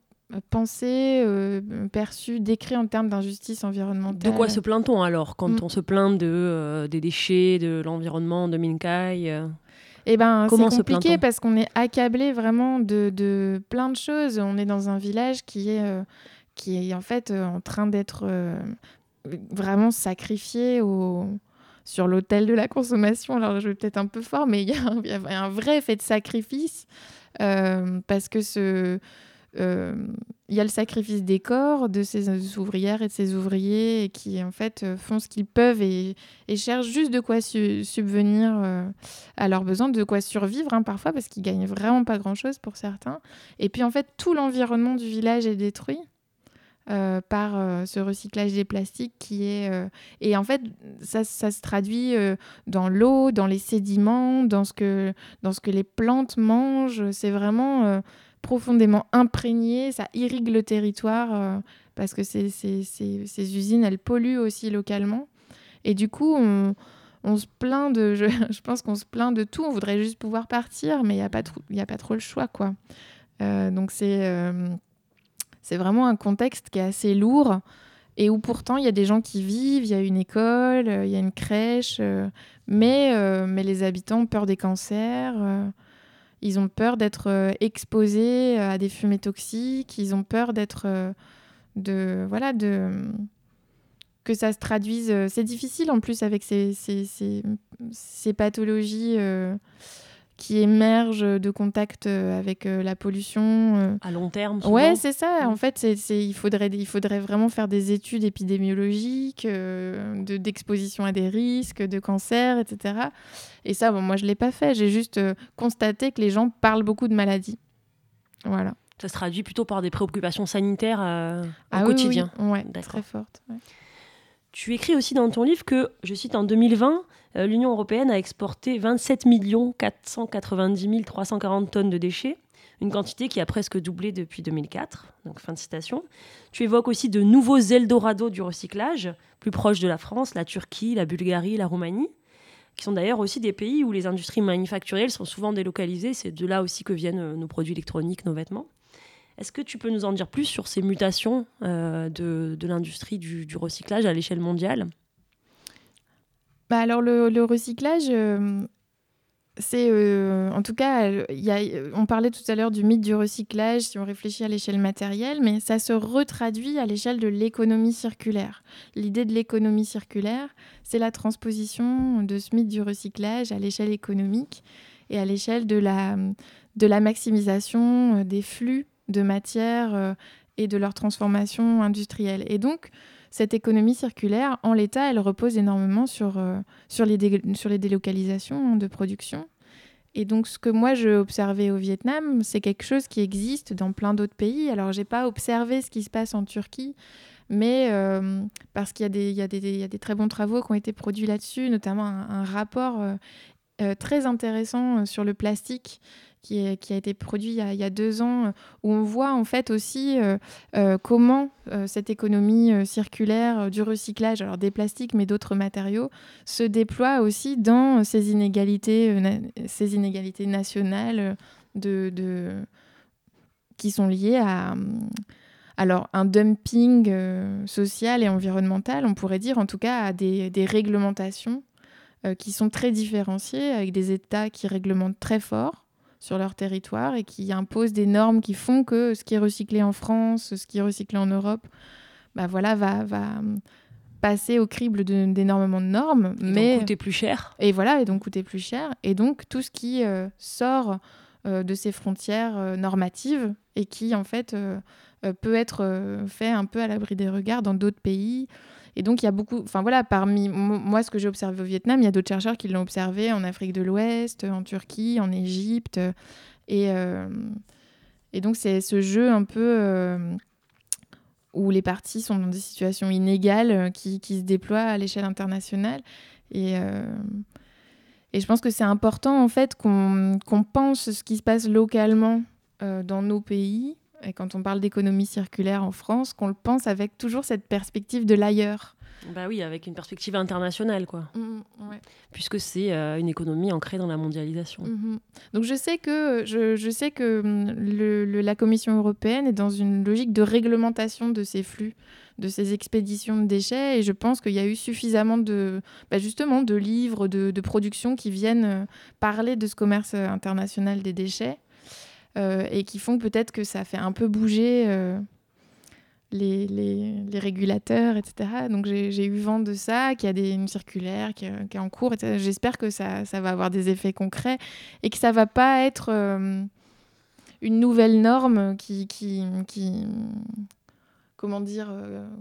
pensé, perçu, décrit en termes d'injustice environnementale. De quoi se plaint-on alors quand mm. on se plaint de, des déchets, de l'environnement de Minkai eh ben, c'est compliqué parce qu'on est accablé vraiment de, de, plein de choses. On est dans un village qui est, euh, qui est en fait euh, en train d'être euh, vraiment sacrifié au, sur l'autel de la consommation. Alors, je vais peut-être un peu fort, mais il y, y, a un vrai effet de sacrifice parce que ce il y a le sacrifice des corps de ces ouvrières et de ces ouvriers qui en fait euh, font ce qu'ils peuvent et, cherchent juste de quoi subvenir euh, à leurs besoins, de quoi survivre hein, parfois parce qu'ils gagnent vraiment pas grand chose pour certains. Et puis en fait tout l'environnement du village est détruit. par ce recyclage des plastiques qui est et en fait ça, ça se traduit dans l'eau dans les sédiments dans ce que dans ce que les plantes mangent c'est vraiment profondément imprégné, ça irrigue le territoire euh, parce que ces, ces, usines, elles polluent aussi localement. Et du coup, on, on se plaint de, je, je pense qu'on se plaint de tout, on voudrait juste pouvoir partir, mais il n'y a, pas trop, a pas trop le choix. quoi. Euh, donc c'est euh, c'est vraiment un contexte qui est assez lourd. et où pourtant il y a des gens qui vivent, il y a une école, il y a une crèche, mais, mais les habitants ont peur des cancers. Ils ont peur d'être exposés à des fumées toxiques. Ils ont peur d'être de voilà de que ça se traduise. C'est difficile en plus avec ces, ces, ces, pathologies qui émergent de contact euh, avec euh, la pollution. Euh. À long terme souvent. Ouais, c'est ça. En mm. fait, c'est, il, faudrait, il faudrait vraiment faire des études épidémiologiques, de, d'exposition à des risques, de cancer, etc. Et ça, bon, moi, je ne l'ai pas fait. J'ai juste constaté que les gens parlent beaucoup de maladies. Voilà. Ça se traduit plutôt par des préoccupations sanitaires au ah quotidien. Oui, Ouais, très forte. Tu écris aussi dans ton livre que, je cite, en 2020, euh, l'Union européenne a exporté 27 490 340 tonnes de déchets, une quantité qui a presque doublé depuis 2004. Donc, fin de citation. Tu évoques aussi de nouveaux Eldorado du recyclage, plus proches de la France, la Turquie, la Bulgarie, la Roumanie, qui sont d'ailleurs aussi des pays où les industries manufacturielles sont souvent délocalisées. C'est de là aussi que viennent euh, nos produits électroniques, nos vêtements. Est-ce que tu peux nous en dire plus sur ces mutations euh, de, l'industrie du, recyclage à l'échelle mondiale? Bah alors le, recyclage, euh, c'est euh, en tout cas, on parlait tout à l'heure du mythe du recyclage si on réfléchit à l'échelle matérielle, mais ça se retraduit à l'échelle de l'économie circulaire. L'idée de l'économie circulaire, c'est la transposition de ce mythe du recyclage à l'échelle économique et à l'échelle de la maximisation des flux de matière et de leur transformation industrielle. Et donc, cette économie circulaire, en l'état, elle repose énormément sur, euh, sur, les sur les délocalisations de production. Et donc, ce que moi, j'ai observé au Vietnam, c'est quelque chose qui existe dans plein d'autres pays. Alors, j'ai pas observé ce qui se passe en Turquie, mais euh, parce qu'il y, y, a des très bons travaux qui ont été produits là-dessus, notamment un, rapport euh, très intéressant sur le plastique qui, a été produit il y a, deux ans, où on voit en fait aussi euh, euh, comment euh, cette économie circulaire du recyclage, alors des plastiques mais d'autres matériaux, se déploie aussi dans ces inégalités, ces inégalités nationales qui sont liées à alors un dumping social et environnemental, on pourrait dire en tout cas à des réglementations qui sont très différenciées, avec des États qui réglementent très fort sur leur territoire et qui imposent des normes qui font que ce qui est recyclé en France, ce qui est recyclé en Europe, bah voilà, va, va passer au crible d'énormément de, normes. Et mais... donc coûter plus cher. Et voilà, et donc coûter plus cher. Et donc tout ce qui euh, sort euh, de ces frontières euh, normatives et qui en fait peut être fait un peu à l'abri des regards dans d'autres pays. Et donc, il y a beaucoup. Enfin, voilà, parmi moi, ce que j'ai observé au Vietnam, il y a d'autres chercheurs qui l'ont observé en Afrique de l'Ouest, en Turquie, en Égypte. Et, euh, et donc, c'est ce jeu un peu euh, où les parties sont dans des situations inégales euh, qui, qui se déploient à l'échelle internationale. Et. Et je pense que c'est important en fait qu'on pense ce qui se passe localement dans nos pays et quand on parle d'économie circulaire en France, qu'on le pense avec toujours cette perspective de l'ailleurs. Bah oui, avec une perspective internationale, quoi. Mmh, mmh, Puisque c'est euh, une économie ancrée dans la mondialisation. Mmh, Donc je sais que, je, je sais que le, la Commission européenne est dans une logique de réglementation de ces flux, de ces expéditions de déchets, et je pense qu'il y a eu suffisamment de, bah justement, de livres, de, de productions qui viennent euh, parler de ce commerce euh, international des déchets. Euh, et qui font peut-être que ça fait un peu bouger euh, les, les, les, régulateurs, etc. Donc j'ai eu vent de ça, qu'il y a des, une circulaire qui, qui est en cours. J'espère que ça, ça, va avoir des effets concrets et que ça va pas être euh, une nouvelle norme qui, qui, qui comment dire,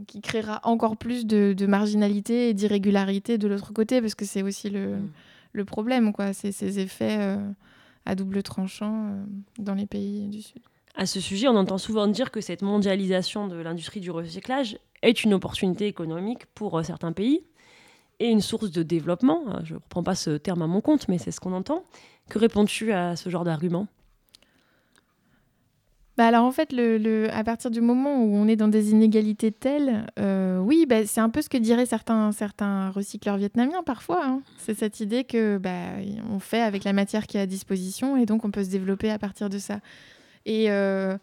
qui créera encore plus de, de marginalité et d'irrégularité de l'autre côté, parce que c'est aussi le, mm. le, problème, quoi. C'est ces effets à double tranchant euh, dans les pays du Sud. À ce sujet, on entend souvent dire que cette mondialisation de l'industrie du recyclage est une opportunité économique pour euh, certains pays et une source de développement. Euh, je ne reprends pas ce terme à mon compte, mais c'est ce qu'on entend. Que réponds-tu à ce genre d'argument? Bah, alors en fait, le, à partir du moment où on est dans des inégalités telles, euh, oui, bah, c'est un peu ce que diraient certains, certains recycleurs vietnamiens parfois. Hein. C'est cette idée que bah, on fait avec la matière qui est à disposition et donc on peut se développer à partir de ça. Et, euh,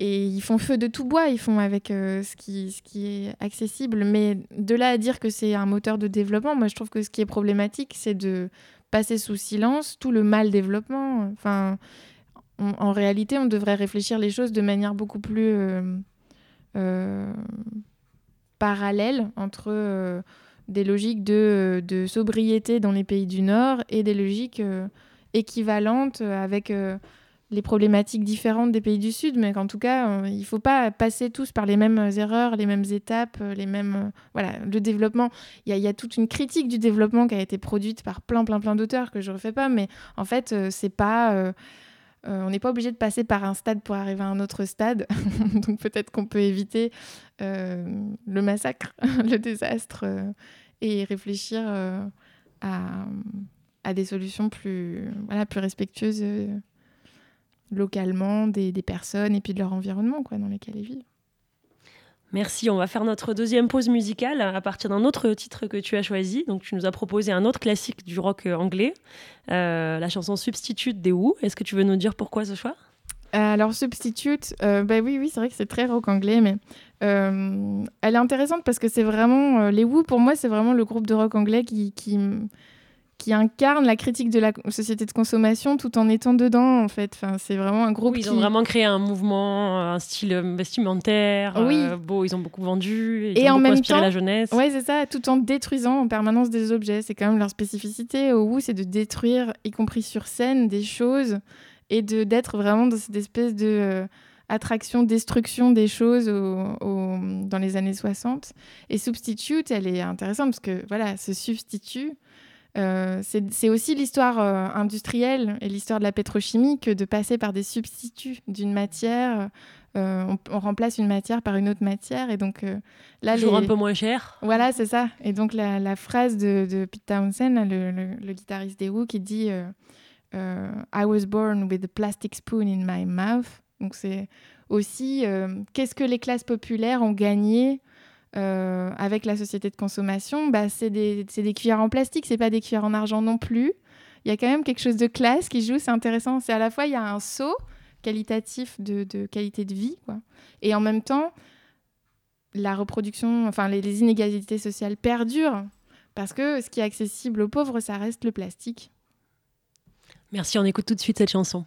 et ils font feu de tout bois, ils font avec euh, ce, qui, ce qui est accessible. Mais de là à dire que c'est un moteur de développement, moi je trouve que ce qui est problématique, c'est de passer sous silence tout le mal développement. Enfin, en réalité, on devrait réfléchir les choses de manière beaucoup plus euh, euh, parallèle entre des logiques de, sobriété dans les pays du Nord et des logiques équivalentes avec les problématiques différentes des pays du Sud, mais qu'en tout cas, euh, il ne faut pas passer tous par les mêmes erreurs, les mêmes étapes, euh, les mêmes... Euh, voilà, le développement, il y, a toute une critique du développement qui a été produite par plein, plein, plein d'auteurs que je ne refais pas, mais en fait, c'est pas... on n'est pas obligé de passer par un stade pour arriver à un autre stade, donc peut-être qu'on peut éviter le massacre, le désastre, et réfléchir à, des solutions plus, respectueuses localement des, personnes et puis de leur environnement quoi, dans lequel ils vivent. Merci, on va faire notre deuxième pause musicale à partir d'un autre titre que tu as choisi. Donc tu nous as proposé un autre classique du rock euh, anglais, euh, la chanson Substitute des Who. Est-ce que tu veux nous dire pourquoi ce choix? Euh, alors Substitute, bah oui, oui, c'est vrai que c'est très rock anglais, mais elle est intéressante parce que c'est vraiment les Who pour moi, c'est vraiment le groupe de rock anglais qui, qui, qui incarne la critique de la société de consommation tout en étant dedans en fait. Enfin, c'est vraiment un groupe. Oui, ils ont vraiment créé un mouvement, un style vestimentaire. Oui. Euh, beau, ils ont beaucoup vendu. Ils et ont en même inspiré la jeunesse. Oui, c'est ça, tout en détruisant en permanence des objets. C'est quand même leur spécificité. Au bout, c'est de détruire, y compris sur scène, des choses et de d'être vraiment dans cette espèce de euh, attraction, destruction des choses au, dans les années 60. Et Substitute, elle est intéressante parce que voilà, ce substitut euh, c'est aussi l'histoire euh, industrielle et l'histoire de la pétrochimie que de passer par des substituts d'une matière. Euh, on, remplace une matière par une autre matière et donc là toujours un peu moins cher. Voilà, c'est ça. Et donc la, phrase de, Pete Townsend, le, guitariste des Who, qui dit I was born with a plastic spoon in my mouth. Donc c'est aussi qu'est-ce que les classes populaires ont gagné euh, avec la société de consommation, bah, c'est des, cuillères en plastique, c'est pas des cuillères en argent non plus. Il y a quand même quelque chose de classe qui joue, c'est intéressant. C'est à la fois, il y a un saut qualitatif de, qualité de vie, et en même temps, la reproduction, enfin les inégalités sociales perdurent, parce que ce qui est accessible aux pauvres, ça reste le plastique. Merci, on écoute tout de suite cette chanson.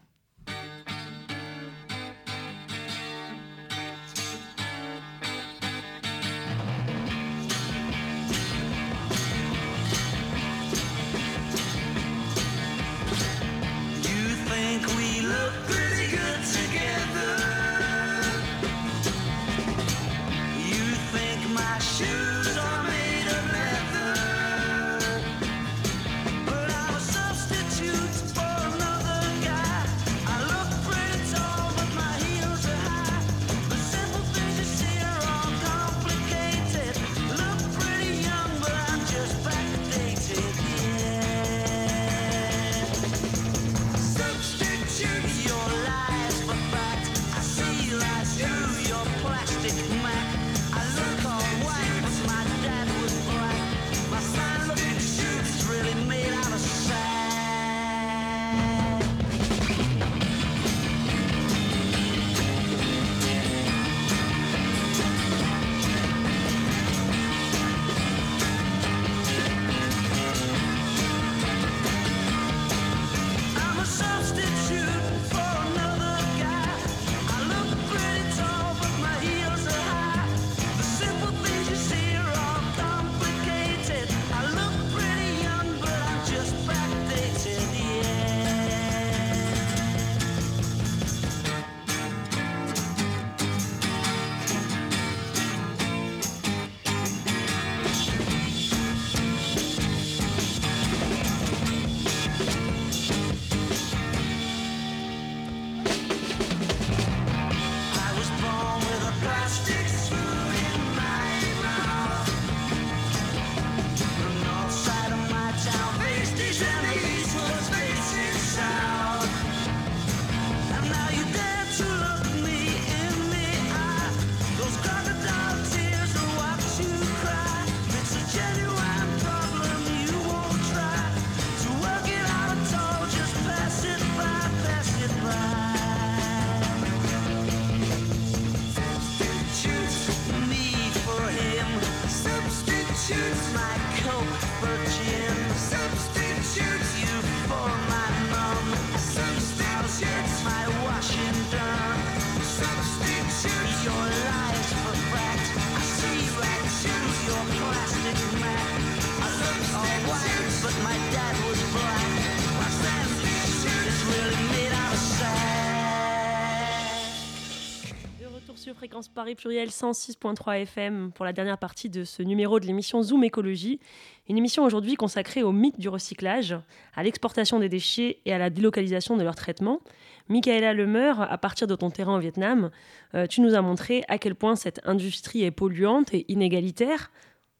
Paris Pluriel 106.3 FM pour la dernière partie de ce numéro de l'émission Zoom Écologie. Une émission aujourd'hui consacrée au mythe du recyclage, à l'exportation des déchets et à la délocalisation de leur traitement. Michaela Lemeur, à partir de ton terrain au Vietnam, euh, tu nous as montré à quel point cette industrie est polluante et inégalitaire.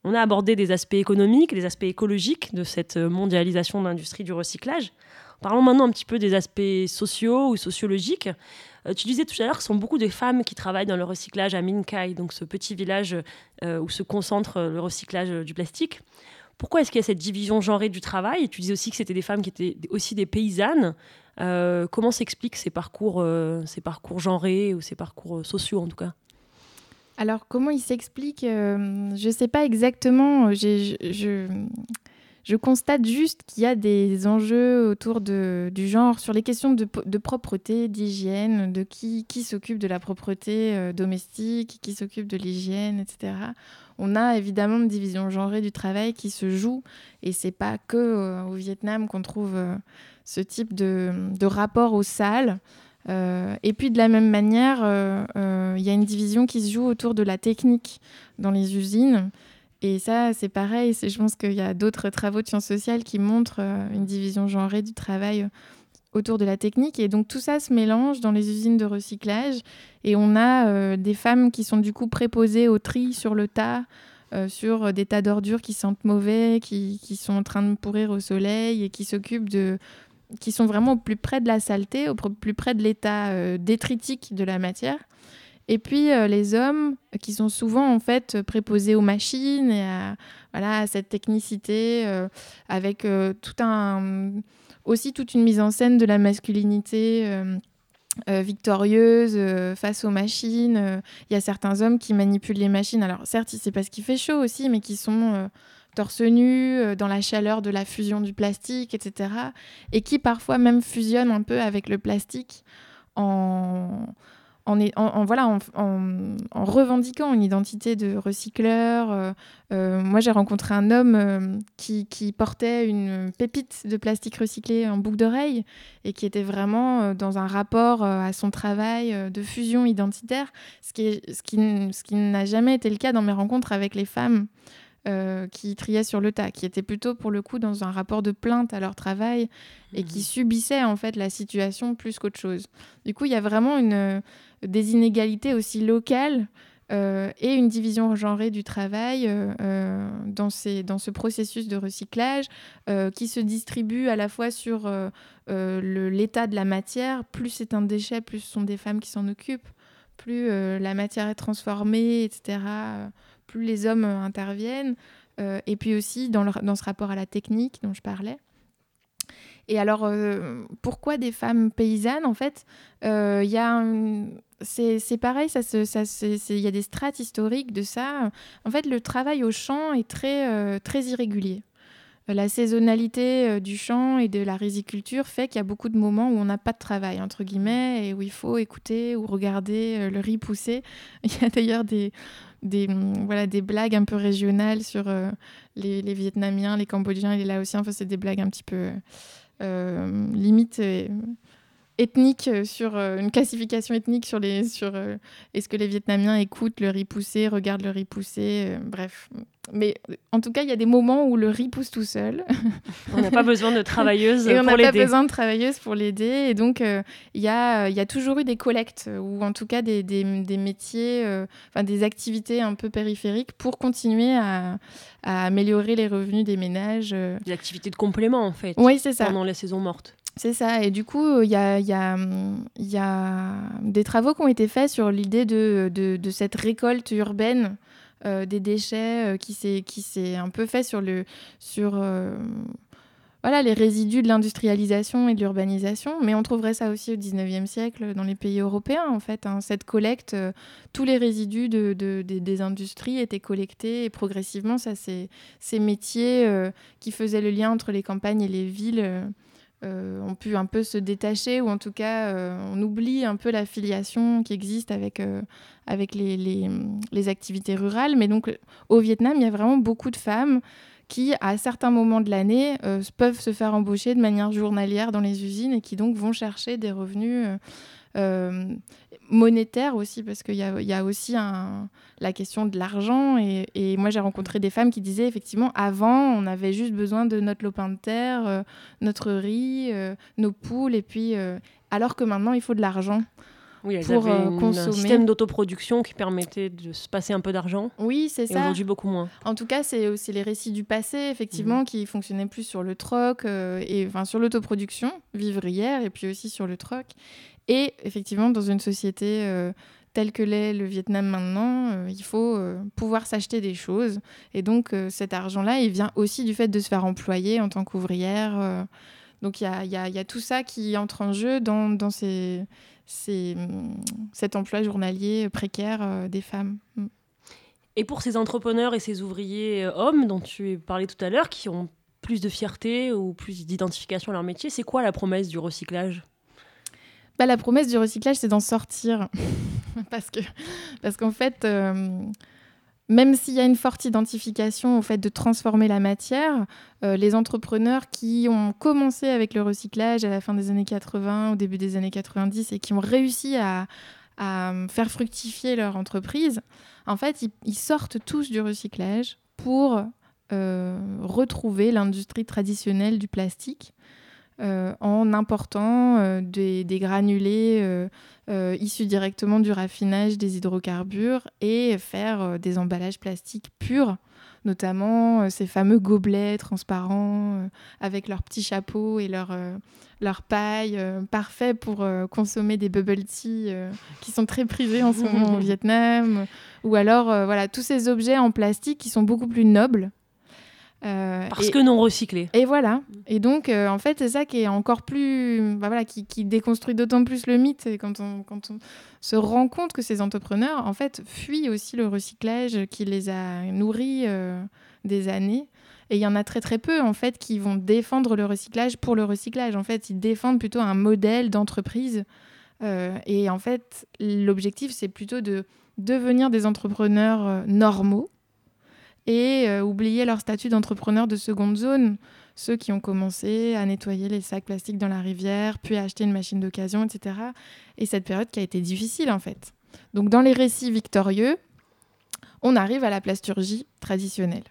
On a abordé des aspects économiques, des aspects écologiques de cette mondialisation de l'industrie du recyclage. Parlons maintenant un petit peu des aspects sociaux ou sociologiques. Euh, tu disais tout à l'heure que ce sont beaucoup de femmes qui travaillent dans le recyclage à Minkai, donc ce petit village euh, où se concentre le recyclage du plastique. Pourquoi est-ce qu'il y a cette division genrée du travail? Tu disais aussi que c'était des femmes qui étaient aussi des paysannes. Euh, comment s'expliquent ces parcours, ces parcours genrés ou ces parcours sociaux en tout cas? Alors, comment ils s'expliquent? Je ne sais pas exactement. Constate juste qu'il y a des enjeux autour du genre sur les questions de, propreté, d'hygiène, de qui, qui s'occupe de la propreté euh, domestique, qui s'occupe de l'hygiène, etc. On a évidemment une division genrée du travail qui se joue et c'est pas que euh, au Vietnam qu'on trouve euh, ce type de, de, rapport aux salles. et puis de la même manière, il y a une division qui se joue autour de la technique dans les usines. Et ça, c'est pareil. Je pense qu'il y a d'autres travaux de sciences sociales qui montrent euh, une division genrée du travail euh, autour de la technique. Et donc tout ça se mélange dans les usines de recyclage. Et on a euh, des femmes qui sont du coup préposées au tri sur le tas, sur des tas d'ordures qui sentent mauvais, qui, sont en train de pourrir au soleil et qui s'occupent de qui sont vraiment au plus près de la saleté, au plus près de l'état détritique de la matière. Et puis euh, les hommes qui sont souvent en fait préposés aux machines et à, voilà, cette technicité euh, avec euh, aussi toute une mise en scène de la masculinité. victorieuse face aux machines. Il y a certains hommes qui manipulent les machines. Alors certes, c'est parce qu'il fait chaud aussi, mais qui sont torse nu, dans la chaleur de la fusion du plastique, etc. Et qui parfois même fusionnent un peu avec le plastique en, en, voilà, en, revendiquant une identité de recycleur. Euh, euh, moi, j'ai rencontré un homme euh, qui, portait une pépite de plastique recyclé en boucle d'oreille et qui était vraiment dans un rapport à son travail de fusion identitaire, ce qui, ce qui, ce qui n'a jamais été le cas dans mes rencontres avec les femmes. Euh, qui triaient sur le tas, qui étaient plutôt pour le coup dans un rapport de plainte à leur travail et qui mmh. subissaient en fait la situation plus qu'autre chose. Du coup, il y a vraiment une, des inégalités aussi locales euh, et une division genrée du travail dans, ces, dans ce processus de recyclage qui se distribue à la fois sur l'état de la matière, plus c'est un déchet, plus ce sont des femmes qui s'en occupent, plus la matière est transformée, etc plus les hommes euh, interviennent, euh, et puis aussi dans, dans, ce rapport à la technique dont je parlais. Et alors, euh, pourquoi des femmes paysannes En fait, il y a c'est pareil, il ça, ça, y a des strates historiques de ça. En fait, le travail au champ est très, très irrégulier. La saisonnalité du champ et de la riziculture fait qu'il y a beaucoup de moments où on n'a pas de travail, entre guillemets, et où il faut écouter ou regarder le riz pousser. Il y a d'ailleurs des, des, mm, voilà, des blagues un peu régionales sur euh, les, Vietnamiens, les Cambodgiens et les Laotiens. Enfin, c'est des blagues un petit peu euh, limite euh, ethniques sur une classification ethnique sur les sur est-ce que les Vietnamiens écoutent le riz poussé, regardent le riz poussé, bref. Mais en tout cas, il y a des moments où le riz pousse tout seul. On n'a pas besoin de travailleuses et pour l'aider. On n'a pas besoin de travailleuses pour l'aider. Et donc, euh, il y, a, y, a, toujours eu des collectes, ou en tout cas des, des, des métiers, euh, enfin des activités un peu périphériques pour continuer à, à, améliorer les revenus des ménages. Euh. Des activités de complément, en fait. Oui, c'est ça. Pendant les saisons mortes. C'est ça. Et du coup, il y a, des travaux qui ont été faits sur l'idée de, cette récolte urbaine euh, des déchets euh, qui s'est un peu fait sur, le, euh, voilà, les résidus de l'industrialisation et de l'urbanisation. Mais on trouverait ça aussi au 19e siècle dans les pays européens, en fait. Hein. Cette collecte, tous les résidus de, des industries étaient collectés et progressivement, ça, ces métiers qui faisaient le lien entre les campagnes et les villes ont pu un peu se détacher, ou en tout cas, on oublie un peu la filiation qui existe avec, avec les, les, activités rurales. Mais donc, au Vietnam, il y a vraiment beaucoup de femmes qui, à certains moments de l'année, peuvent se faire embaucher de manière journalière dans les usines et qui donc vont chercher des revenus euh, monétaire aussi, parce qu'il y a, y a, aussi un, la question de l'argent. Et, et, moi, j'ai rencontré des femmes qui disaient effectivement, avant, on avait juste besoin de notre lopin de terre, euh, notre riz, euh, nos poules, et puis, alors que maintenant, il faut de l'argent. Oui, pour consommer. un système d'autoproduction qui permettait de se passer un peu d'argent. Oui, c'est ça. Aujourd'hui, beaucoup moins. En tout cas, c'est aussi les récits du passé, effectivement, mhm. qui fonctionnaient plus sur le troc, et enfin sur l'autoproduction vivrière, et puis aussi sur le troc. Et effectivement, dans une société euh, telle que l'est le Vietnam maintenant, euh, il faut euh, pouvoir s'acheter des choses. Et donc cet argent-là, il vient aussi du fait de se faire employer en tant qu'ouvrière. donc il y a, tout ça qui entre en jeu dans, ces, cet emploi journalier précaire des femmes. Mm. Et pour ces entrepreneurs et ces ouvriers hommes dont tu parlais tout à l'heure, qui ont plus de fierté ou plus d'identification à leur métier, c'est quoi la promesse du recyclage? La promesse du recyclage, c'est d'en sortir. parce que parce qu'en fait, euh, même s'il y a une forte identification au fait de transformer la matière, euh, les entrepreneurs qui ont commencé avec le recyclage à la fin des années 80, au début des années 90, et qui ont réussi à, faire fructifier leur entreprise, en fait, ils, sortent tous du recyclage pour euh, retrouver l'industrie traditionnelle du plastique en important euh, des, granulés euh, issus directement du raffinage des hydrocarbures et faire des emballages plastiques purs notamment ces fameux gobelets transparents avec leurs petits chapeaux et leur, leur paille, parfait pour consommer des bubble tea qui sont très prisés en ce moment au Vietnam, ou alors voilà tous ces objets en plastique qui sont beaucoup plus nobles euh, Parce que non recyclé. Et voilà. Et donc, euh, en fait, c'est ça qui est encore plus. Bah voilà, qui, qui déconstruit d'autant plus le mythe. Et quand on, quand on se rend compte que ces entrepreneurs, en fait, fuient aussi le recyclage qui les a nourris euh, des années. Et il y en a très, très peu, en fait, qui vont défendre le recyclage pour le recyclage. En fait, ils défendent plutôt un modèle d'entreprise. et en fait, l'objectif, c'est plutôt de devenir des entrepreneurs normaux et euh, oublier leur statut d'entrepreneur de seconde zone. Ceux qui ont commencé à nettoyer les sacs plastiques dans la rivière, puis à acheter une machine d'occasion, etc. Et cette période qui a été difficile en fait. Donc dans les récits victorieux, on arrive à la plasturgie traditionnelle.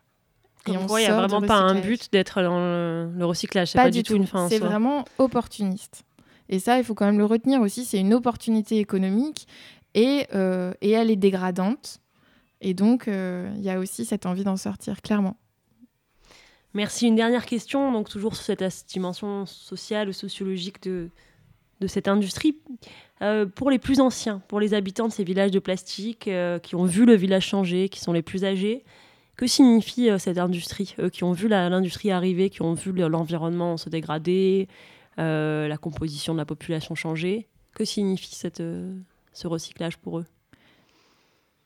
Et on il n'y a vraiment pas un but d'être dans le, recyclage. C'est pas, du tout, une fin. C'est vraiment opportuniste. Et ça, il faut quand même le retenir aussi. C'est une opportunité économique et, euh, et elle est dégradante. Et donc, euh, il y a aussi cette envie d'en sortir, clairement. Merci. Une dernière question, donc toujours sur cette dimension sociale ou sociologique de, de cette industrie. Euh, pour les plus anciens, pour les habitants de ces villages de plastique euh, qui ont vu le village changer, qui sont les plus âgés, que signifie cette industrie Eux qui ont vu l'industrie arriver, qui ont vu l'environnement se dégrader, la composition de la population changer, que signifie ce recyclage pour eux?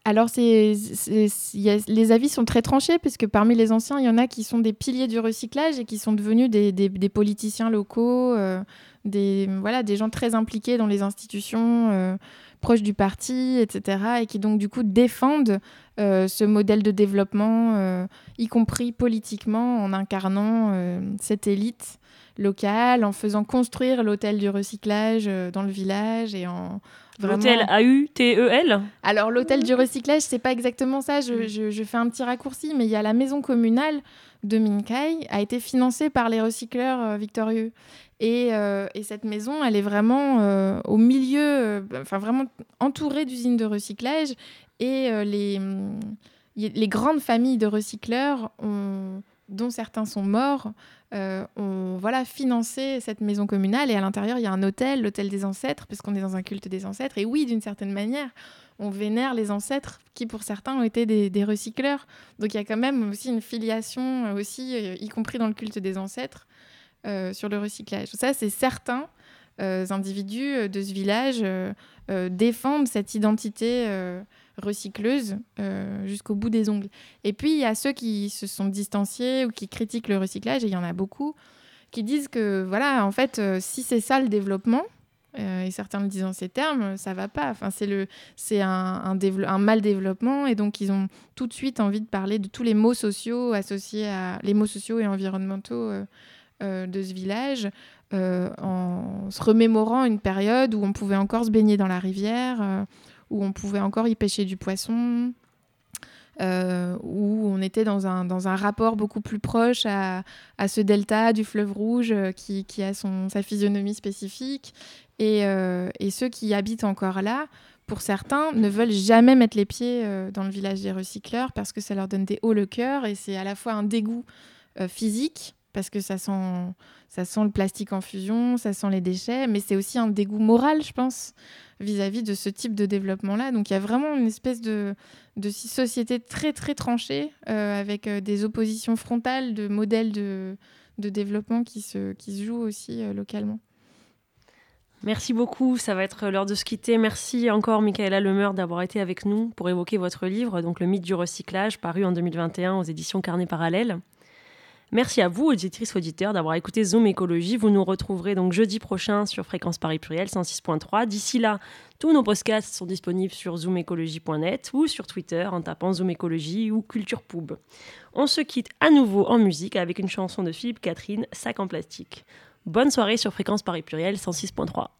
Alors, les avis sont très tranchés, puisque parmi les anciens, il y en a qui sont des piliers du recyclage et qui sont devenus des, politiciens locaux, euh, des gens très impliqués dans les institutions, euh, proches du parti, etc. Et qui donc, du coup, défendent euh, ce modèle de développement, y compris politiquement, en incarnant cette élite locale, en faisant construire l'hôtel du recyclage dans le village et en L'hôtel A-U-T-E-L Alors, l'hôtel du recyclage, c'est pas exactement ça. Je, je, fais un petit raccourci, mais il y a la maison communale de Minkai, a été financée par les recycleurs euh, victorieux. Et, euh, et, cette maison, elle est vraiment euh, au milieu, enfin vraiment entourée d'usines de recyclage. Et les, les grandes familles de recycleurs ont dont certains sont morts, euh, ont voilà, financé cette maison communale. Et à l'intérieur, il y a un hôtel, l'hôtel des ancêtres, puisqu'on est dans un culte des ancêtres. Et oui, d'une certaine manière, on vénère les ancêtres qui, pour certains, ont été des, recycleurs. Donc il y a quand même aussi une filiation, euh, aussi, euh, y compris dans le culte des ancêtres, sur le recyclage. Ça, c'est certains individus de ce village défendent cette identité recycleuse euh, jusqu'au bout des ongles. Et puis, il y a ceux qui se sont distanciés ou qui critiquent le recyclage, et il y en a beaucoup, qui disent que, voilà, en fait, si c'est ça le développement, et certains le disent en ces termes, ça va pas. Enfin, c'est le, c'est un, un, mal développement, et donc ils ont tout de suite envie de parler de tous les maux sociaux associés à les maux sociaux et environnementaux de ce village, en se remémorant une période où on pouvait encore se baigner dans la rivière, où on pouvait encore y pêcher du poisson, euh, où on était dans un, dans un rapport beaucoup plus proche à, à ce delta du fleuve rouge euh, qui, qui, a son, sa physionomie spécifique. Et, euh, et, ceux qui habitent encore là, pour certains, ne veulent jamais mettre les pieds dans le village des recycleurs parce que ça leur donne des hauts le cœur et c'est à la fois un dégoût physique parce que ça sent, ça sent le plastique en fusion, ça sent les déchets, mais c'est aussi un dégoût moral, je pense, vis-à-vis de ce type de développement-là. Donc il y a vraiment une espèce de, société très très tranchée, euh, avec euh, des oppositions frontales de modèles de, développement qui se, qui jouent aussi euh, localement. Merci beaucoup, ça va être l'heure de se quitter. Merci encore Michaela Lemeur d'avoir été avec nous pour évoquer votre livre, donc Le mythe du recyclage, paru en 2021 aux éditions Carnet Parallèle. Merci à vous, auditrices, auditeurs, d'avoir écouté Zoom Écologie. Vous nous retrouverez donc jeudi prochain sur Fréquence Paris Pluriel 106.3. D'ici là, tous nos podcasts sont disponibles sur zoomécologie.net ou sur Twitter en tapant Zoom Écologie ou Culture Poub. On se quitte à nouveau en musique avec une chanson de Philippe Catherine, Sac en plastique. Bonne soirée sur Fréquence Paris Pluriel 106.3.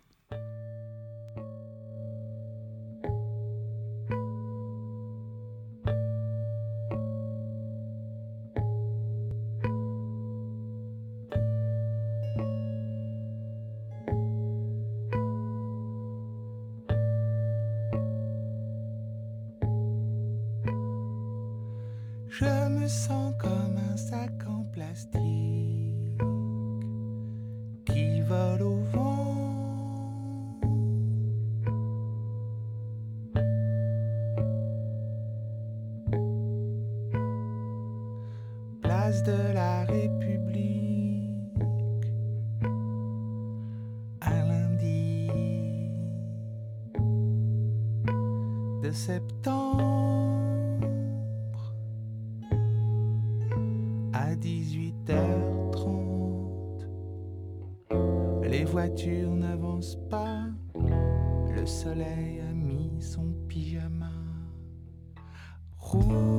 septembre. 18h30. Les voitures n'avancent pas, le soleil a mis son pyjama rouge.